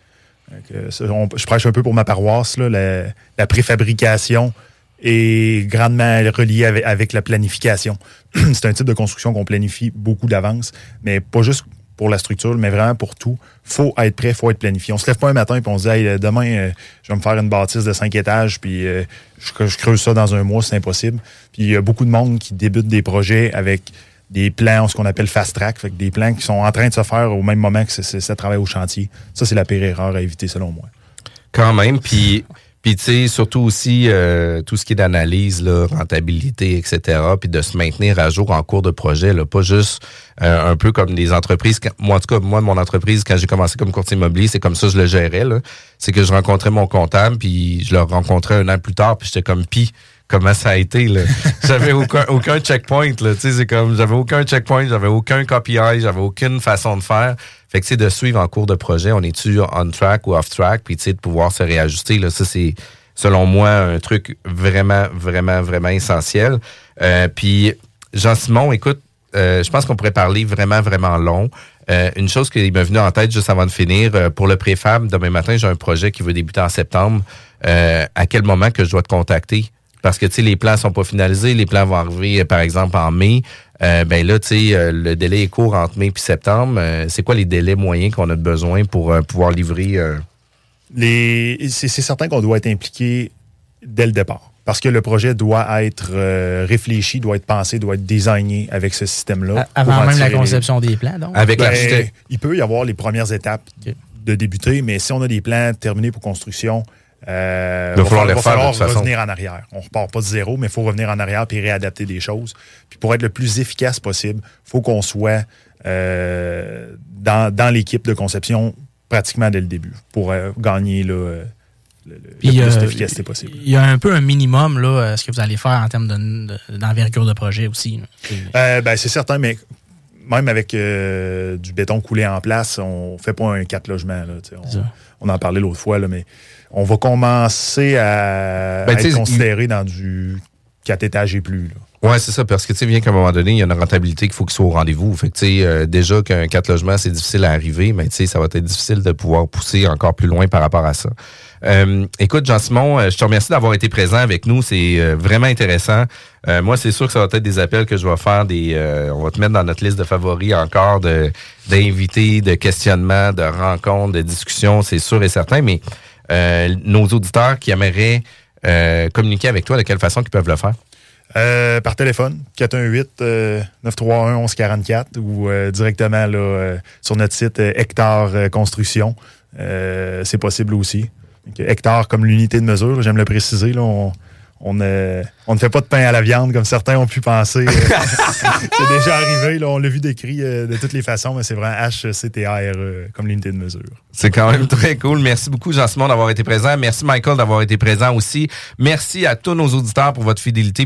je prêche un peu pour ma paroisse. la, préfabrication est grandement reliée avec, la planification. <clears throat> c'est un type de construction qu'on planifie beaucoup d'avance, mais pas juste pour la structure, mais vraiment pour tout. faut être prêt, faut être planifié. On se lève pas un matin et on se dit demain, euh, je vais me faire une bâtisse de cinq étages, puis euh, je, je, creuse ça dans un mois, c'est impossible. Puis il y a beaucoup de monde qui débute des projets avec des plans, ce qu'on appelle fast track, fait des plans qui sont en train de se faire au même moment que ça travaille au chantier. Ça, c'est la pire erreur à éviter, selon moi. Quand même, puis... Puis, tu sais, surtout aussi, euh, tout ce qui est d'analyse, rentabilité, etc., puis de se maintenir à jour en cours de projet, là, pas juste euh, un peu comme des entreprises. Moi, en tout cas, moi, mon entreprise, quand j'ai commencé comme courtier immobilier, c'est comme ça que je le gérais. C'est que je rencontrais mon comptable, puis je le rencontrais un an plus tard, puis j'étais comme, pis comment ça a été. Là. <laughs> J'avais aucun, aucun checkpoint. Là. C'est comme j'avais aucun checkpoint, j'avais aucun KPI, j'avais aucune façon de faire. Fait que c'est de suivre en cours de projet, on est-tu on track ou off track, puis de pouvoir se réajuster. Là. Ça, c'est selon moi un truc vraiment, vraiment, vraiment essentiel. Euh, puis Jean-Simon, écoute, euh, je pense qu'on pourrait parler vraiment, vraiment long. Euh, une chose qui m'est venue en tête juste avant de finir, euh, pour le préfab, demain matin, j'ai un projet qui veut débuter en septembre. Euh, à quel moment que je dois te contacter? Parce que, tu sais, les plans sont pas finalisés. Les plans vont arriver, euh, par exemple, en mai. Euh, ben là, tu sais, euh, le délai est court entre mai et septembre. c'est quoi les délais moyens qu'on a besoin pour pouvoir livrer? Les, c'est, certain qu'on doit être impliqué dès le départ. Parce que le projet doit être réfléchi, doit être pensé, doit être designé avec ce système-là. Avant même la conception des plans, donc? Avec ben, l'architecte. Il peut y avoir les premières étapes de débuter, mais si on a des plans terminés pour construction, euh, il va falloir, va falloir revenir en arrière. On repart pas de zéro, mais il faut revenir en arrière puis réadapter des choses. Puis pour être le plus efficace possible, il faut qu'on soit euh, dans, l'équipe de conception pratiquement dès le début pour euh, gagner le, plus d'efficacité possible. Il y a un peu un minimum là, ce que vous allez faire en termes d'envergure de, projet aussi. ben, c'est certain, mais même avec du béton coulé en place, on fait pas un quatre logements. on, on, en parlait l'autre fois, là, mais on va commencer à, ben, être considéré dans du quatre étages et plus. Ouais, c'est ça, parce que tu sais, bien qu'à un moment donné, il y a une rentabilité qu'il faut qu'il soit au rendez-vous. Fait que tu sais, euh, déjà qu'un quatre logements, c'est difficile à arriver, mais tu sais, ça va être difficile de pouvoir pousser encore plus loin par rapport à ça. Euh, écoute, Jean-Simon, euh, je te remercie d'avoir été présent avec nous. C'est vraiment intéressant. moi, c'est sûr que ça va être des appels que je vais faire. Des, on va te mettre dans notre liste de favoris encore de d'invités, de questionnements, de rencontres, de discussions. C'est sûr et certain. Mais nos auditeurs qui aimeraient communiquer avec toi, de quelle façon ils peuvent le faire? Euh, par téléphone, 418-931-1144 ou euh, directement là, sur notre site Hectare Construction. c'est possible aussi. hectare comme l'unité de mesure, j'aime le préciser. Là, on, ne fait pas de pain à la viande comme certains ont pu penser. <laughs> c'est déjà arrivé. Là, on l'a vu décrit de toutes les façons, mais c'est vraiment HCTR comme l'unité de mesure. C'est quand même très cool. Merci beaucoup, Jean-Simon, d'avoir été présent. Merci, Michael, d'avoir été présent aussi. Merci à tous nos auditeurs pour votre fidélité.